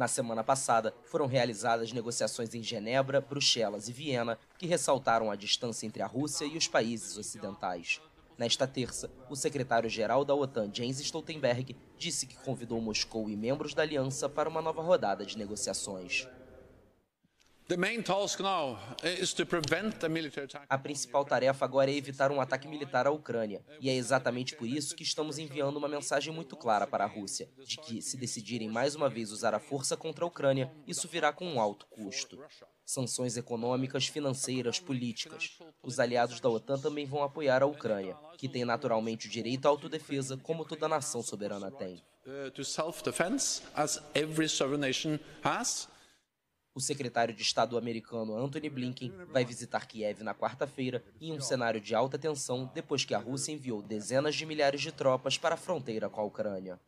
Na semana passada, foram realizadas negociações em Genebra, Bruxelas e Viena, que ressaltaram a distância entre a Rússia e os países ocidentais. Nesta terça, o secretário-geral da OTAN, Jens Stoltenberg, disse que convidou Moscou e membros da aliança para uma nova rodada de negociações. A principal tarefa agora é evitar um ataque militar à Ucrânia, e é exatamente por isso que estamos enviando uma mensagem muito clara para a Rússia, de que, se decidirem mais uma vez usar a força contra a Ucrânia, isso virá com um alto custo. Sanções econômicas, financeiras, políticas. Os aliados da OTAN também vão apoiar a Ucrânia, que tem naturalmente o direito à autodefesa, como toda nação soberana tem. O secretário de Estado americano Antony Blinken vai visitar Kiev na quarta-feira em um cenário de alta tensão depois que a Rússia enviou dezenas de milhares de tropas para a fronteira com a Ucrânia.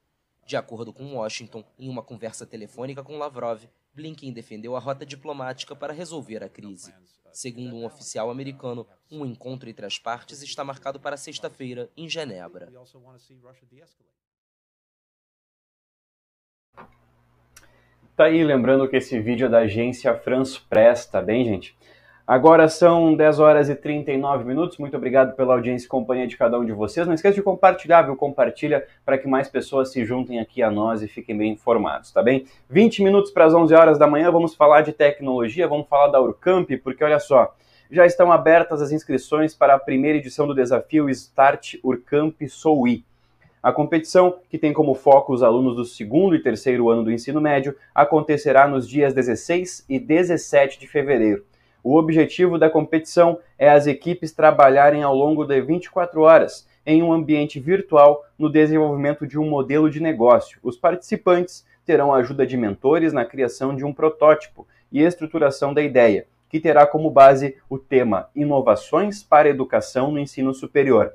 De acordo com Washington, em uma conversa telefônica com Lavrov, Blinken defendeu a rota diplomática para resolver a crise. Segundo um oficial americano, um encontro entre as partes está marcado para sexta-feira, em Genebra. Tá aí, lembrando que esse vídeo é da agência France Press, tá bem, gente? Agora são 10 horas e 39 minutos. Muito obrigado pela audiência e companhia de cada um de vocês. Não esqueça de compartilhar, viu? Compartilha para que mais pessoas se juntem aqui a nós e fiquem bem informados, tá bem? 20 minutos para as 11 horas da manhã, vamos falar de tecnologia, vamos falar da Urcamp, porque olha só, já estão abertas as inscrições para a primeira edição do desafio Start Urcamp Soui. A competição, que tem como foco os alunos do segundo e terceiro ano do ensino médio, acontecerá nos dias 16 e 17 de fevereiro. O objetivo da competição é as equipes trabalharem ao longo de 24 horas em um ambiente virtual no desenvolvimento de um modelo de negócio. Os participantes terão a ajuda de mentores na criação de um protótipo e estruturação da ideia, que terá como base o tema Inovações para a Educação no Ensino Superior.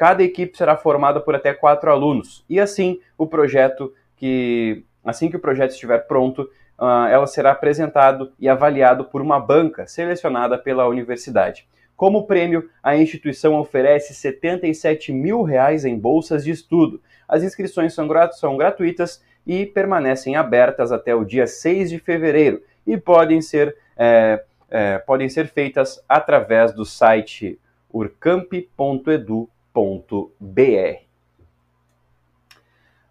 Cada equipe será formada por até quatro alunos e assim o projeto que assim que o projeto estiver pronto, uh, ela será apresentado e avaliado por uma banca selecionada pela universidade. Como prêmio, a instituição oferece 77 mil reais em bolsas de estudo. As inscrições são, grat são gratuitas e permanecem abertas até o dia 6 de fevereiro e podem ser, é, é, podem ser feitas através do site urcamp.edu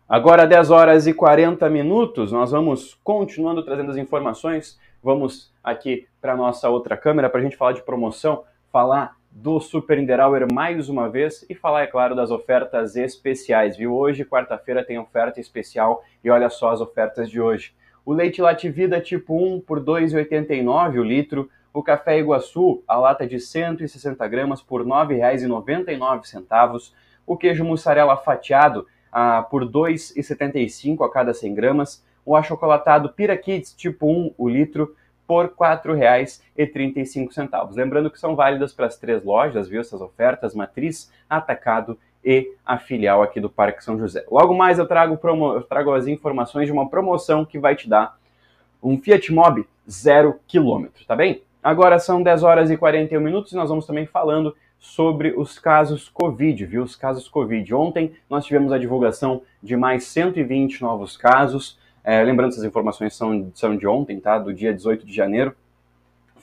Agora, 10 horas e 40 minutos, nós vamos continuando trazendo as informações. Vamos aqui para nossa outra câmera para a gente falar de promoção, falar do Super Niederauer mais uma vez e falar, é claro, das ofertas especiais, viu? Hoje, quarta-feira, tem oferta especial e olha só as ofertas de hoje. O leite Lativida tipo 1 por R$ 2,89 o litro, o café Iguaçu, a lata de 160 gramas por R$ 9,99. O queijo mussarela fatiado ah, por R$ 2,75 a cada 100 gramas. O achocolatado Pira Kids tipo 1, o litro, por R$ 4,35. Lembrando que são válidas para as três lojas, viu? Essas ofertas, Matriz, Atacado e a filial aqui do Parque São José. Logo mais eu trago, promo... eu trago as informações de uma promoção que vai te dar um Fiat Mobi zero quilômetro, tá bem? Agora são 10 horas e 41 minutos e nós vamos também falando sobre os casos Covid, viu? Os casos Covid. Ontem nós tivemos a divulgação de mais 120 novos casos. É, lembrando, essas informações são, são de ontem, tá? Do dia 18 de janeiro.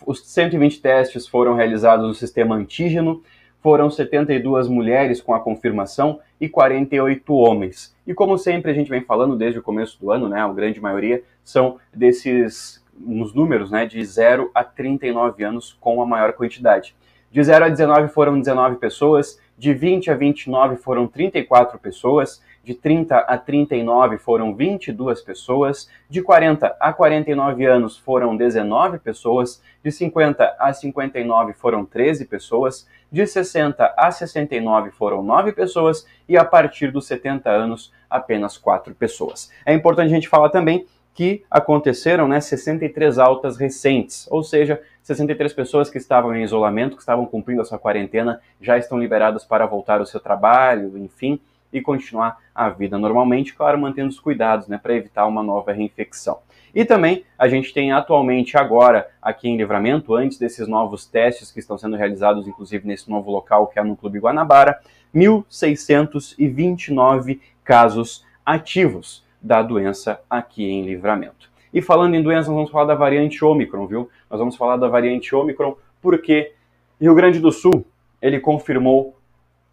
Os 120 testes foram realizados no sistema antígeno, foram 72 mulheres com a confirmação e 48 homens. E como sempre a gente vem falando desde o começo do ano, né, a grande maioria são desses nos números, né, de 0 a 39 anos com a maior quantidade. De 0 a 19 foram 19 pessoas, de 20 a 29 foram 34 pessoas, de 30 a 39 foram 22 pessoas, de 40 a 49 anos foram 19 pessoas, de 50 a 59 foram 13 pessoas, de 60 a 69 foram 9 pessoas e a partir dos 70 anos apenas 4 pessoas. É importante a gente falar também que aconteceram, né, 63 altas recentes, ou seja, 63 pessoas que estavam em isolamento, que estavam cumprindo a sua quarentena, já estão liberadas para voltar ao seu trabalho, enfim, e continuar a vida normalmente, claro, mantendo os cuidados, né, para evitar uma nova reinfecção. E também a gente tem atualmente agora aqui em Livramento, antes desses novos testes que estão sendo realizados, inclusive nesse novo local que é no Clube Guanabara, 1.629 casos ativos da doença aqui em Livramento. E falando em doenças, nós vamos falar da variante Ômicron, viu? Nós vamos falar da variante Ômicron porque Rio Grande do Sul, ele confirmou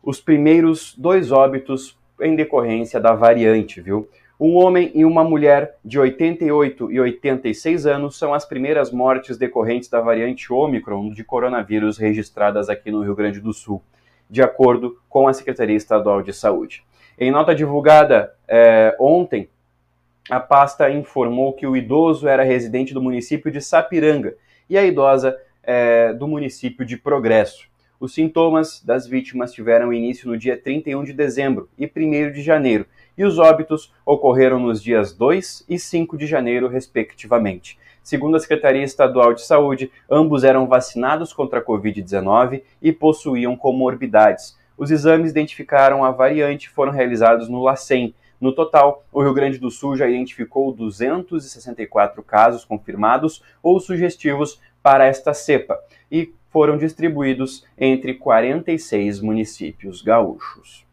os primeiros dois óbitos em decorrência da variante, viu? Um homem e uma mulher de 88 e 86 anos são as primeiras mortes decorrentes da variante Ômicron de coronavírus registradas aqui no Rio Grande do Sul, de acordo com a Secretaria Estadual de Saúde. Em nota divulgada é, ontem, a pasta informou que o idoso era residente do município de Sapiranga e a idosa é, do município de Progresso. Os sintomas das vítimas tiveram início no dia 31 de dezembro e 1 de janeiro, e os óbitos ocorreram nos dias 2 e 5 de janeiro, respectivamente. Segundo a Secretaria Estadual de Saúde, ambos eram vacinados contra a Covid-19 e possuíam comorbidades. Os exames identificaram a variante e foram realizados no LACEN. No total, o Rio Grande do Sul já identificou 264 casos confirmados ou sugestivos para esta cepa e foram distribuídos entre 46 municípios gaúchos.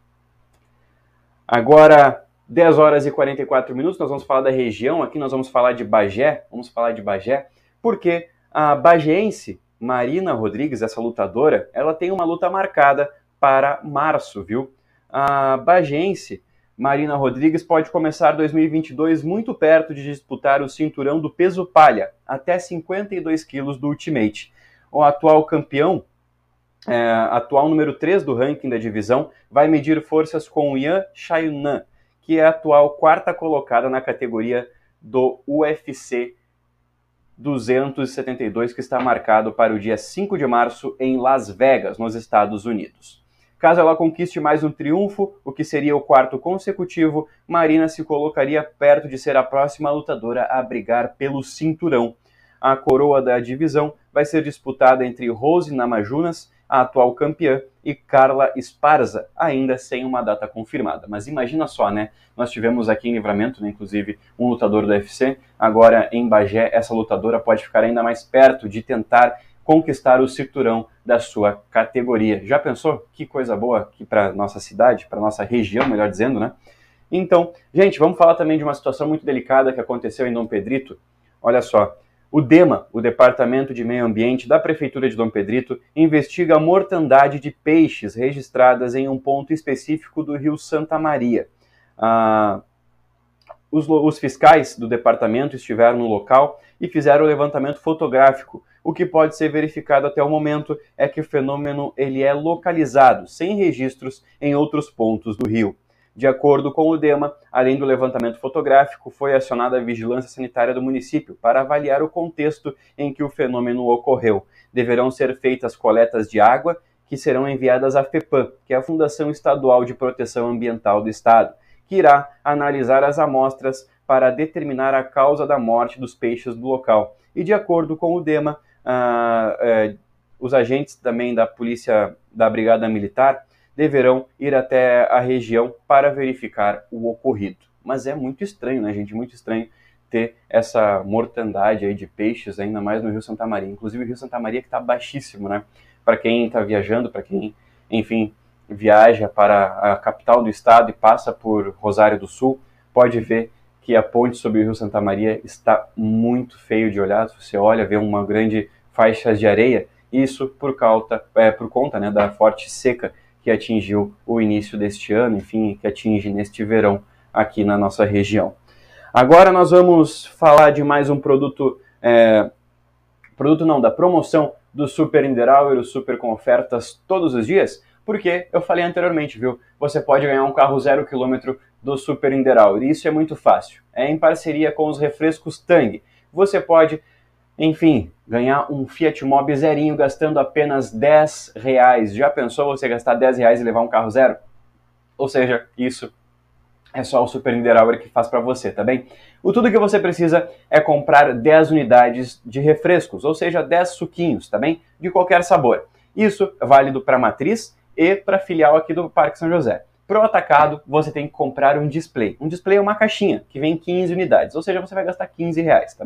Agora, 10 horas e 44 minutos, nós vamos falar da região, aqui nós vamos falar de Bagé, vamos falar de Bagé, porque a bagéense Marina Rodrigues, essa lutadora, ela tem uma luta marcada para março, viu? A bagéense Marina Rodrigues pode começar 2022 muito perto de disputar o cinturão do peso palha, até 52 quilos do Ultimate. O atual campeão é, atual número 3 do ranking da divisão, vai medir forças com Yan Chayunan, que é a atual quarta colocada na categoria do UFC 272, que está marcado para o dia 5 de março em Las Vegas, nos Estados Unidos. Caso ela conquiste mais um triunfo, o que seria o quarto consecutivo, Marina se colocaria perto de ser a próxima lutadora a brigar pelo cinturão. A coroa da divisão vai ser disputada entre Rose Namajunas a atual campeã, e Carla Esparza, ainda sem uma data confirmada. Mas imagina só, né? Nós tivemos aqui em Livramento, né, inclusive, um lutador do UFC, agora em Bagé, essa lutadora pode ficar ainda mais perto de tentar conquistar o cinturão da sua categoria. Já pensou? Que coisa boa aqui para nossa cidade, para nossa região, melhor dizendo, né? Então, gente, vamos falar também de uma situação muito delicada que aconteceu em Dom Pedrito. Olha só, o DEMA, o Departamento de Meio Ambiente da Prefeitura de Dom Pedrito, investiga a mortandade de peixes registradas em um ponto específico do rio Santa Maria. Ah, os, os, fiscais do departamento estiveram no local e fizeram o levantamento fotográfico. O que pode ser verificado até o momento é que o fenômeno ele é localizado, sem registros, em outros pontos do rio. De acordo com o DEMA, além do levantamento fotográfico, foi acionada a vigilância sanitária do município para avaliar o contexto em que o fenômeno ocorreu. Deverão ser feitas coletas de água que serão enviadas à FEPAM, que é a Fundação Estadual de Proteção Ambiental do Estado, que irá analisar as amostras para determinar a causa da morte dos peixes do local. E de acordo com o DEMA, ah, eh, os agentes também da Polícia da Brigada Militar deverão ir até a região para verificar o ocorrido. Mas é muito estranho, né, gente? Muito estranho ter essa mortandade aí de peixes, ainda mais no Rio Santa Maria. Inclusive o Rio Santa Maria que está baixíssimo, né? Para quem está viajando, para quem, enfim, viaja para a capital do estado e passa por Rosário do Sul, pode ver que a ponte sobre o Rio Santa Maria está muito feio de olhar. Você olha, vê uma grande faixa de areia, isso por, cauta, é, por conta né, da forte seca que atingiu o início deste ano, enfim, que atinge neste verão aqui na nossa região. Agora nós vamos falar de mais um produto, é, produto não, da promoção do Super Niederauer, o Super com ofertas todos os dias, porque eu falei anteriormente, viu? Você pode ganhar um carro zero quilômetro do Super Niederauer, e isso é muito fácil. É em parceria com os refrescos Tang. Você pode enfim, ganhar um Fiat Mobi zerinho gastando apenas 10 reais. Já pensou você gastar 10 reais e levar um carro zero? Ou seja, isso é só o Super Niederauer que faz para você, tá bem? O tudo que você precisa é comprar 10 unidades de refrescos, ou seja, 10 suquinhos, tá bem? De qualquer sabor. Isso é válido para matriz e para filial aqui do Parque São José. Pro atacado, você tem que comprar um display. Um display é uma caixinha que vem 15 unidades, ou seja, você vai gastar 15 reais, tá?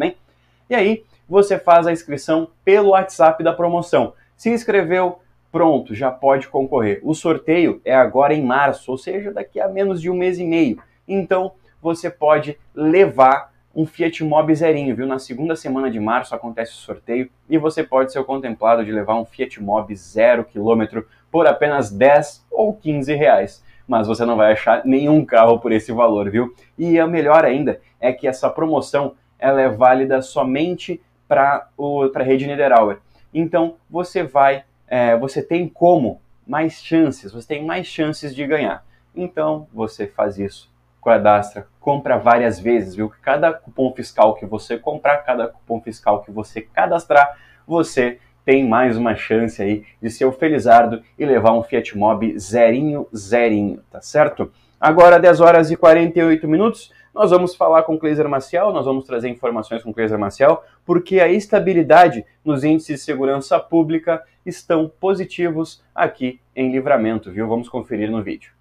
E aí, você faz a inscrição pelo WhatsApp da promoção. Se inscreveu, pronto, já pode concorrer. O sorteio é agora em março, ou seja, daqui a menos de um mês e meio. Então, você pode levar um Fiat Mobi zerinho, viu? Na segunda semana de março acontece o sorteio e você pode ser contemplado de levar um Fiat Mobi zero quilômetro por apenas 10 ou 15 reais. Mas você não vai achar nenhum carro por esse valor, viu? E a melhor ainda é que essa promoção ela é válida somente para a rede Niederauer. Então você vai, é, você tem como mais chances, você tem mais chances de ganhar. Então você faz isso cadastra, compra várias vezes, viu? Cada cupom fiscal que você comprar, cada cupom fiscal que você cadastrar, você tem mais uma chance aí de ser o Felizardo e levar um Fiat Mobi zerinho, zerinho, tá certo? Agora, 10 horas e 48 minutos, nós vamos falar com o Cleiser Maciel, nós vamos trazer informações com o Cleiser Maciel, porque a estabilidade nos índices de segurança pública estão positivos aqui em Livramento, viu? Vamos conferir no vídeo.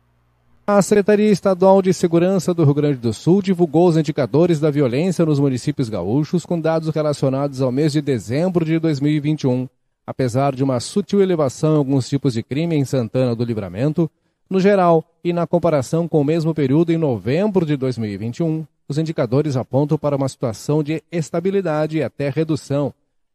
A Secretaria Estadual de Segurança do Rio Grande do Sul divulgou os indicadores da violência nos municípios gaúchos com dados relacionados ao mês de dezembro de 2021. Apesar de uma sutil elevação em alguns tipos de crime em Santana do Livramento, no geral e na comparação com o mesmo período em novembro de 2021, os indicadores apontam para uma situação de estabilidade e até redução.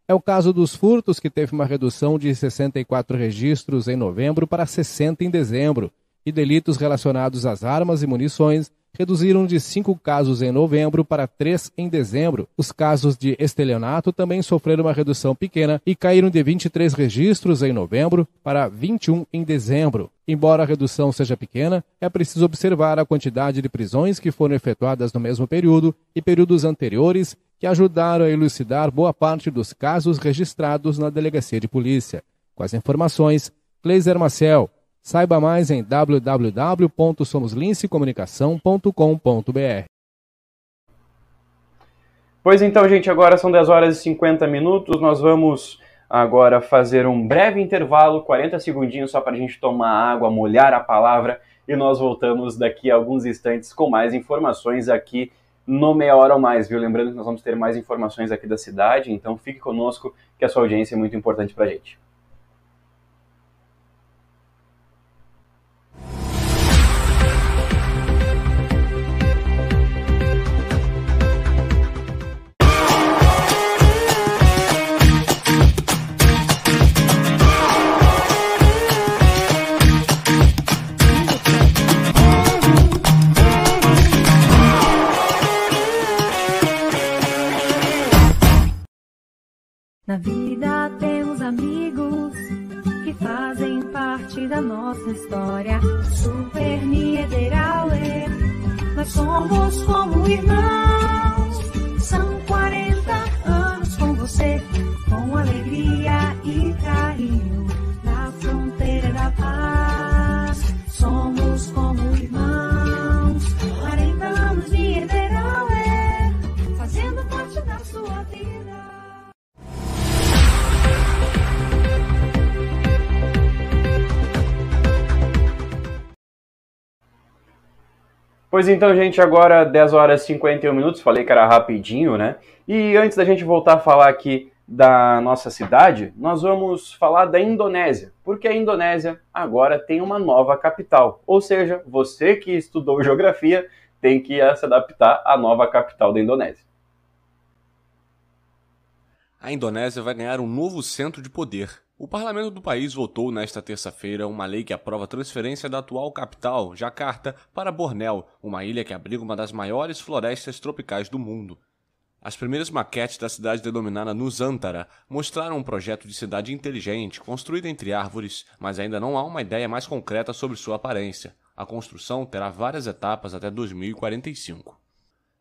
É o caso dos furtos, que teve uma redução de 64 registros em novembro para 60 em dezembro e delitos relacionados às armas e munições reduziram de cinco casos em novembro para três em dezembro. Os casos de estelionato também sofreram uma redução pequena e caíram de 23 registros em novembro para 21 em dezembro. Embora a redução seja pequena, é preciso observar a quantidade de prisões que foram efetuadas no mesmo período e períodos anteriores que ajudaram a elucidar boa parte dos casos registrados na delegacia de polícia. Com as informações, Cleiser Marcel, Saiba mais em www.somoslincecomunicação.com.br. Pois então, gente, agora são 10 horas e 50 minutos. Nós vamos agora fazer um breve intervalo, 40 segundinhos só para a gente tomar água, molhar a palavra e nós voltamos daqui a alguns instantes com mais informações aqui no Meia Hora ou Mais, viu? Lembrando que nós vamos ter mais informações aqui da cidade, então fique conosco que a sua audiência é muito importante para a gente. Na vida temos amigos que fazem parte da nossa história. Super Niederauer, nós somos como irmãos. São Pois então, gente, agora 10 horas e 51 minutos, falei que era rapidinho, né? E antes da gente voltar a falar aqui da nossa cidade, nós vamos falar da Indonésia, porque a Indonésia agora tem uma nova capital. Ou seja, você que estudou geografia tem que se adaptar à nova capital da Indonésia. A Indonésia vai ganhar um novo centro de poder. O parlamento do país votou nesta terça-feira uma lei que aprova a transferência da atual capital, Jakarta, para Bornéu, uma ilha que abriga uma das maiores florestas tropicais do mundo. As primeiras maquetes da cidade denominada Nusantara mostraram um projeto de cidade inteligente, construído entre árvores, mas ainda não há uma ideia mais concreta sobre sua aparência. A construção terá várias etapas até 2045.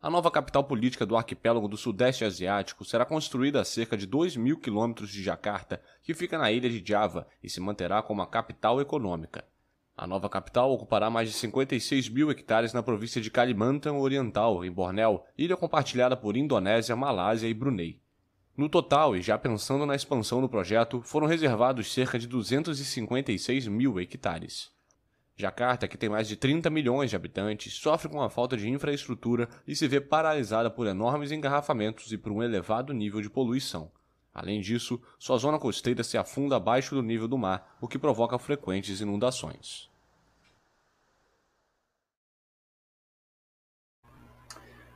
A nova capital política do arquipélago do Sudeste Asiático será construída a cerca de 2 mil quilômetros de Jakarta, que fica na ilha de Java e se manterá como a capital econômica. A nova capital ocupará mais de 56 mil hectares na província de Kalimantan Oriental, em Bornéu, ilha compartilhada por Indonésia, Malásia e Brunei. No total, e já pensando na expansão do projeto, foram reservados cerca de 256 mil hectares. Jakarta, que tem mais de 30 milhões de habitantes, sofre com a falta de infraestrutura e se vê paralisada por enormes engarrafamentos e por um elevado nível de poluição. Além disso, sua zona costeira se afunda abaixo do nível do mar, o que provoca frequentes inundações.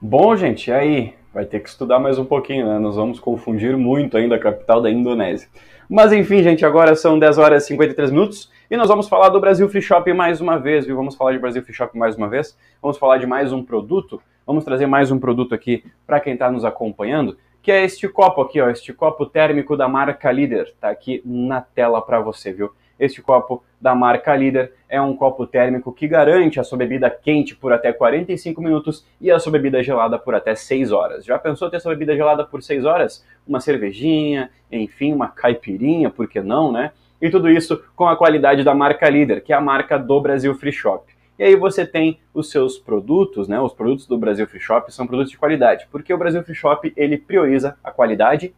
Bom, gente, aí Vai ter que estudar mais um pouquinho, né? Nós vamos confundir muito ainda a capital da Indonésia. Mas enfim, gente, agora são 10 horas e 53 minutos e nós vamos falar do Brasil Free Shop mais uma vez, viu? Vamos falar de Brasil Free Shop mais uma vez. Vamos falar de mais um produto. Vamos trazer mais um produto aqui para quem está nos acompanhando, que é este copo aqui, ó, este copo térmico da marca Líder. Tá aqui na tela para você, viu? Este copo da marca Líder é um copo térmico que garante a sua bebida quente por até 45 minutos e a sua bebida gelada por até 6 horas. Já pensou ter sua bebida gelada por 6 horas? Uma cervejinha, enfim, uma caipirinha, por que não, né? E tudo isso com a qualidade da marca Líder, que é a marca do Brasil Free Shop. E aí você tem os seus produtos, né? Os produtos do Brasil Free Shop são produtos de qualidade, porque o Brasil Free Shop ele prioriza a qualidade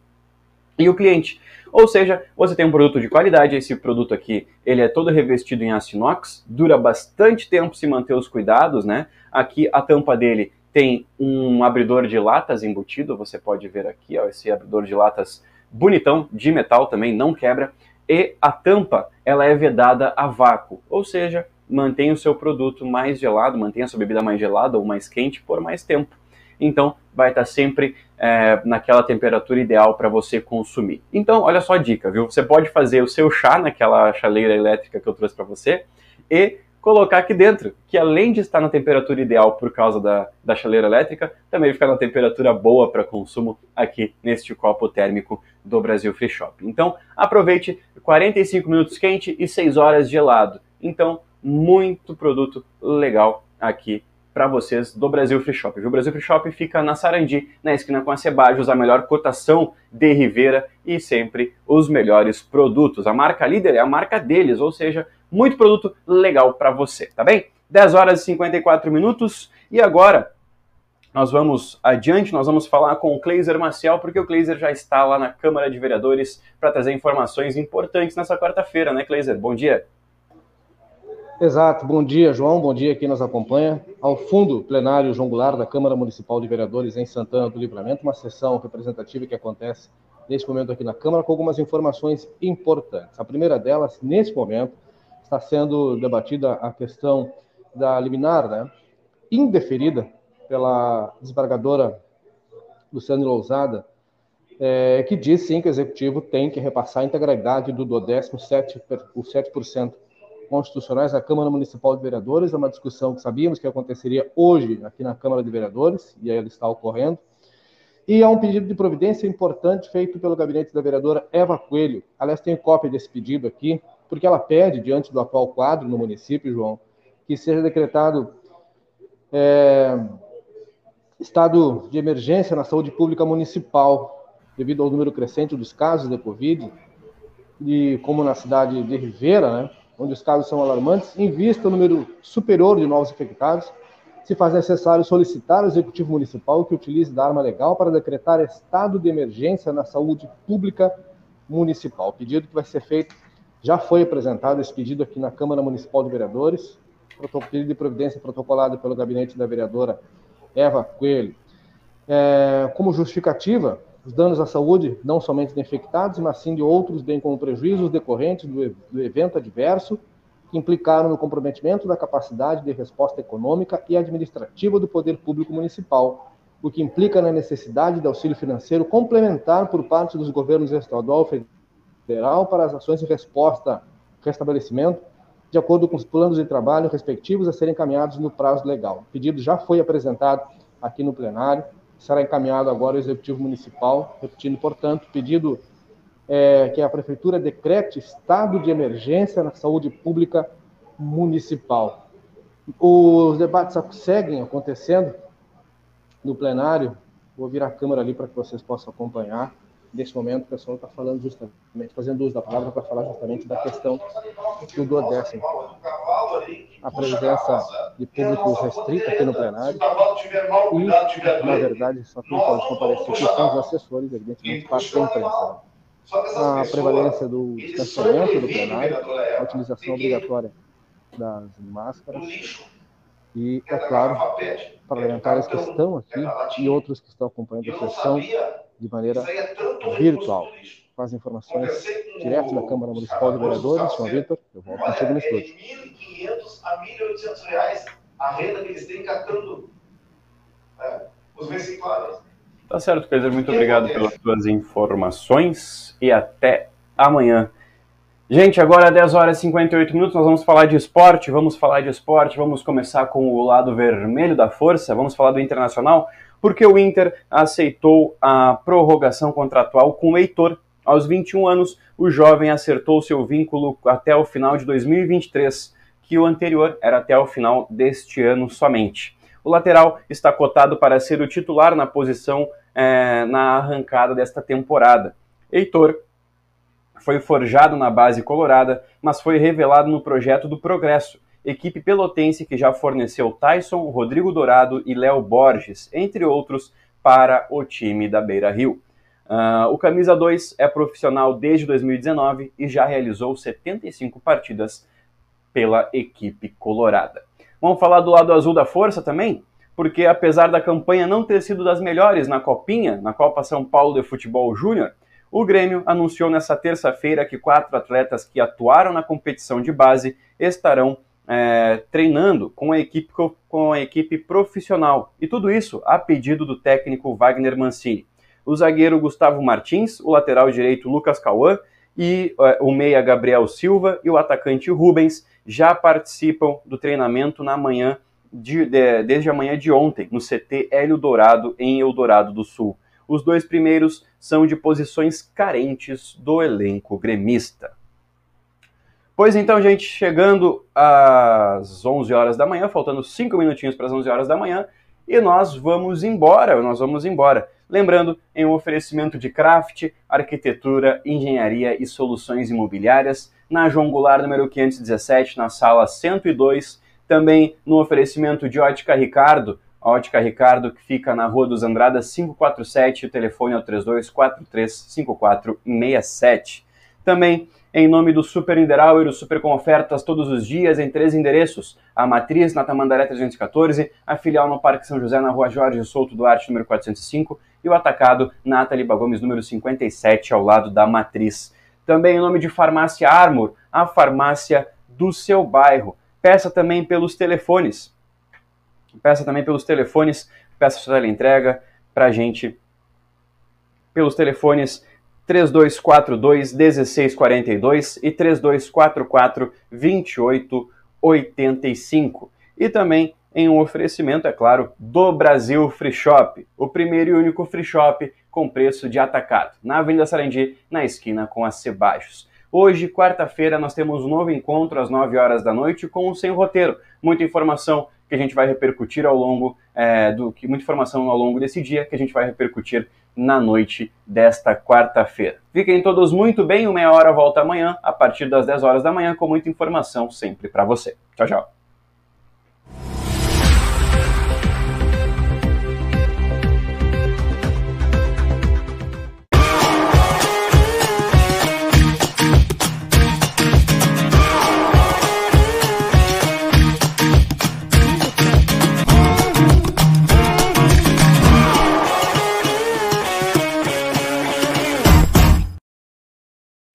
e o cliente. Ou seja, você tem um produto de qualidade, esse produto aqui, ele é todo revestido em aço inox, dura bastante tempo se manter os cuidados, né? Aqui a tampa dele tem um abridor de latas embutido, você pode ver aqui, ó, esse abridor de latas bonitão, de metal também, não quebra. E a tampa, ela é vedada a vácuo, ou seja, mantém o seu produto mais gelado, mantém a sua bebida mais gelada ou mais quente por mais tempo. Então, vai estar sempre é, naquela temperatura ideal para você consumir. Então, olha só a dica, viu? Você pode fazer o seu chá naquela chaleira elétrica que eu trouxe para você e colocar aqui dentro, que além de estar na temperatura ideal por causa da, da chaleira elétrica, também fica na temperatura boa para consumo aqui neste copo térmico do Brasil Free Shop. Então, aproveite 45 minutos quente e 6 horas gelado. Então, muito produto legal aqui para vocês do Brasil Free Shop. O Brasil Free Shop fica na Sarandi, na esquina com a Cebajos, a melhor cotação de Rivera e sempre os melhores produtos. A marca líder é a marca deles, ou seja, muito produto legal para você, tá bem? 10 horas e 54 minutos e agora nós vamos adiante, nós vamos falar com o Kleiser Maciel, porque o Kleiser já está lá na Câmara de Vereadores para trazer informações importantes nessa quarta-feira, né, Kleiser? Bom dia. Exato, bom dia, João, bom dia quem nos acompanha. Ao fundo, plenário João Goulart da Câmara Municipal de Vereadores em Santana do Livramento, uma sessão representativa que acontece neste momento aqui na Câmara com algumas informações importantes. A primeira delas, nesse momento, está sendo debatida a questão da liminar, né, indeferida pela desembargadora Luciane Lousada, é, que diz sim que o Executivo tem que repassar a integralidade do duodécimo 7%, o 7% constitucionais da Câmara Municipal de Vereadores. É uma discussão que sabíamos que aconteceria hoje aqui na Câmara de Vereadores, e ela está ocorrendo. E há um pedido de providência importante feito pelo gabinete da vereadora Eva Coelho. Aliás, tenho cópia desse pedido aqui, porque ela pede, diante do atual quadro no município, João, que seja decretado é, estado de emergência na saúde pública municipal, devido ao número crescente dos casos de Covid, e como na cidade de Rivera, né, onde os casos são alarmantes, em vista ao número superior de novos infectados, se faz necessário solicitar ao Executivo Municipal que utilize da arma legal para decretar estado de emergência na saúde pública municipal. O pedido que vai ser feito já foi apresentado, esse pedido aqui na Câmara Municipal de Vereadores, pedido de providência protocolado pelo gabinete da vereadora Eva Coelho. É, como justificativa, os danos à saúde, não somente de infectados, mas sim de outros, bem como prejuízos decorrentes do, do evento adverso, que implicaram no comprometimento da capacidade de resposta econômica e administrativa do poder público municipal, o que implica na necessidade de auxílio financeiro complementar por parte dos governos estadual e federal para as ações de resposta, restabelecimento, de acordo com os planos de trabalho respectivos a serem encaminhados no prazo legal. O pedido já foi apresentado aqui no plenário, será encaminhado agora ao Executivo Municipal, repetindo, portanto, pedido é, que a Prefeitura decrete estado de emergência na saúde pública municipal. Os debates seguem acontecendo no plenário, vou virar a câmera ali para que vocês possam acompanhar. Nesse momento, o pessoal está falando justamente, fazendo uso da palavra para falar justamente da questão do duodécimo. A presença de público restrita aqui no plenário. E, na verdade, só quem pode comparecer aqui são os assessores, evidentemente, parte da imprensa. A prevalência do distanciamento do plenário, a utilização obrigatória das máscaras e, é claro, parlamentares que estão aqui e outros que estão acompanhando a sessão de maneira virtual. Com as informações direto da Câmara Municipal de Vereadores, João Vitor, eu volto contigo no estúdio. De 1.500 a 1.800 reais a renda que eles têm catando é, os recicláveis. Tá certo, Kaiser. Muito obrigado pelas suas informações e até amanhã. Gente, agora 10 horas e 58 minutos, nós vamos falar de esporte, vamos falar de esporte, vamos começar com o lado vermelho da força, vamos falar do Internacional, porque o Inter aceitou a prorrogação contratual com o Heitor. Aos 21 anos, o jovem acertou seu vínculo até o final de 2023, que o anterior era até o final deste ano somente. O lateral está cotado para ser o titular na posição é, na arrancada desta temporada. Heitor foi forjado na base colorada, mas foi revelado no projeto do Progresso, equipe pelotense que já forneceu Tyson, Rodrigo Dourado e Léo Borges, entre outros, para o time da Beira Rio. Uh, o Camisa 2 é profissional desde 2019 e já realizou 75 partidas pela equipe colorada. Vamos falar do lado azul da força também? Porque apesar da campanha não ter sido das melhores na Copinha, na Copa São Paulo de Futebol Júnior, o Grêmio anunciou nesta terça-feira que quatro atletas que atuaram na competição de base estarão é, treinando com a, equipe, com a equipe profissional. E tudo isso a pedido do técnico Wagner Mancini. O zagueiro Gustavo Martins, o lateral direito Lucas Cauã e é, o meia Gabriel Silva e o atacante Rubens já participam do treinamento na manhã de, de, desde a manhã de ontem, no CT Hélio Dourado, em Eldorado do Sul. Os dois primeiros são de posições carentes do elenco gremista. Pois então, gente, chegando às 11 horas da manhã, faltando 5 minutinhos para as 11 horas da manhã, e nós vamos embora, nós vamos embora. Lembrando, em um oferecimento de craft, arquitetura, engenharia e soluções imobiliárias, na João Goulart, número 517, na sala 102, também no oferecimento de Ótica Ricardo, a Ótica Ricardo, que fica na Rua dos Andradas 547, o telefone é o 32435467. Também em nome do Super Niederauer, Super com ofertas todos os dias em três endereços. A Matriz, na Tamandaré 314, a filial no Parque São José, na Rua Jorge Souto Duarte, número 405, e o Atacado, na Ataliba Gomes, número 57, ao lado da Matriz. Também em nome de Farmácia Armor, a farmácia do seu bairro. Peça também pelos telefones Peça também pelos telefones, peça sua entrega para gente pelos telefones 3242 1642 e 3244 2885. E também em um oferecimento, é claro, do Brasil Free Shop, o primeiro e único free shop com preço de atacado, na Avenida Sarandi, na esquina com a Cebajos. Hoje, quarta-feira, nós temos um novo encontro às 9 horas da noite com o Sem Roteiro. Muita informação que a gente vai repercutir ao longo é, do que muita informação ao longo desse dia que a gente vai repercutir na noite desta quarta-feira. Fiquem todos muito bem, o meia hora volta amanhã a partir das 10 horas da manhã com muita informação sempre para você. Tchau, tchau.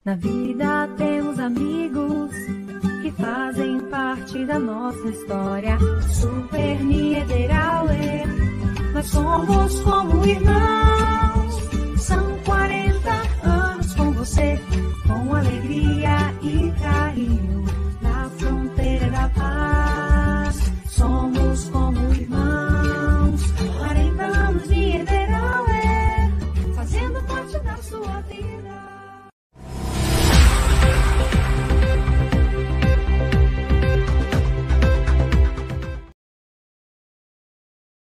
Na vida temos amigos que fazem parte da nossa história. Super Niederauer, é. nós somos como irmãos. São 40 anos com você, com alegria e carinho, na fronteira da paz. Somos como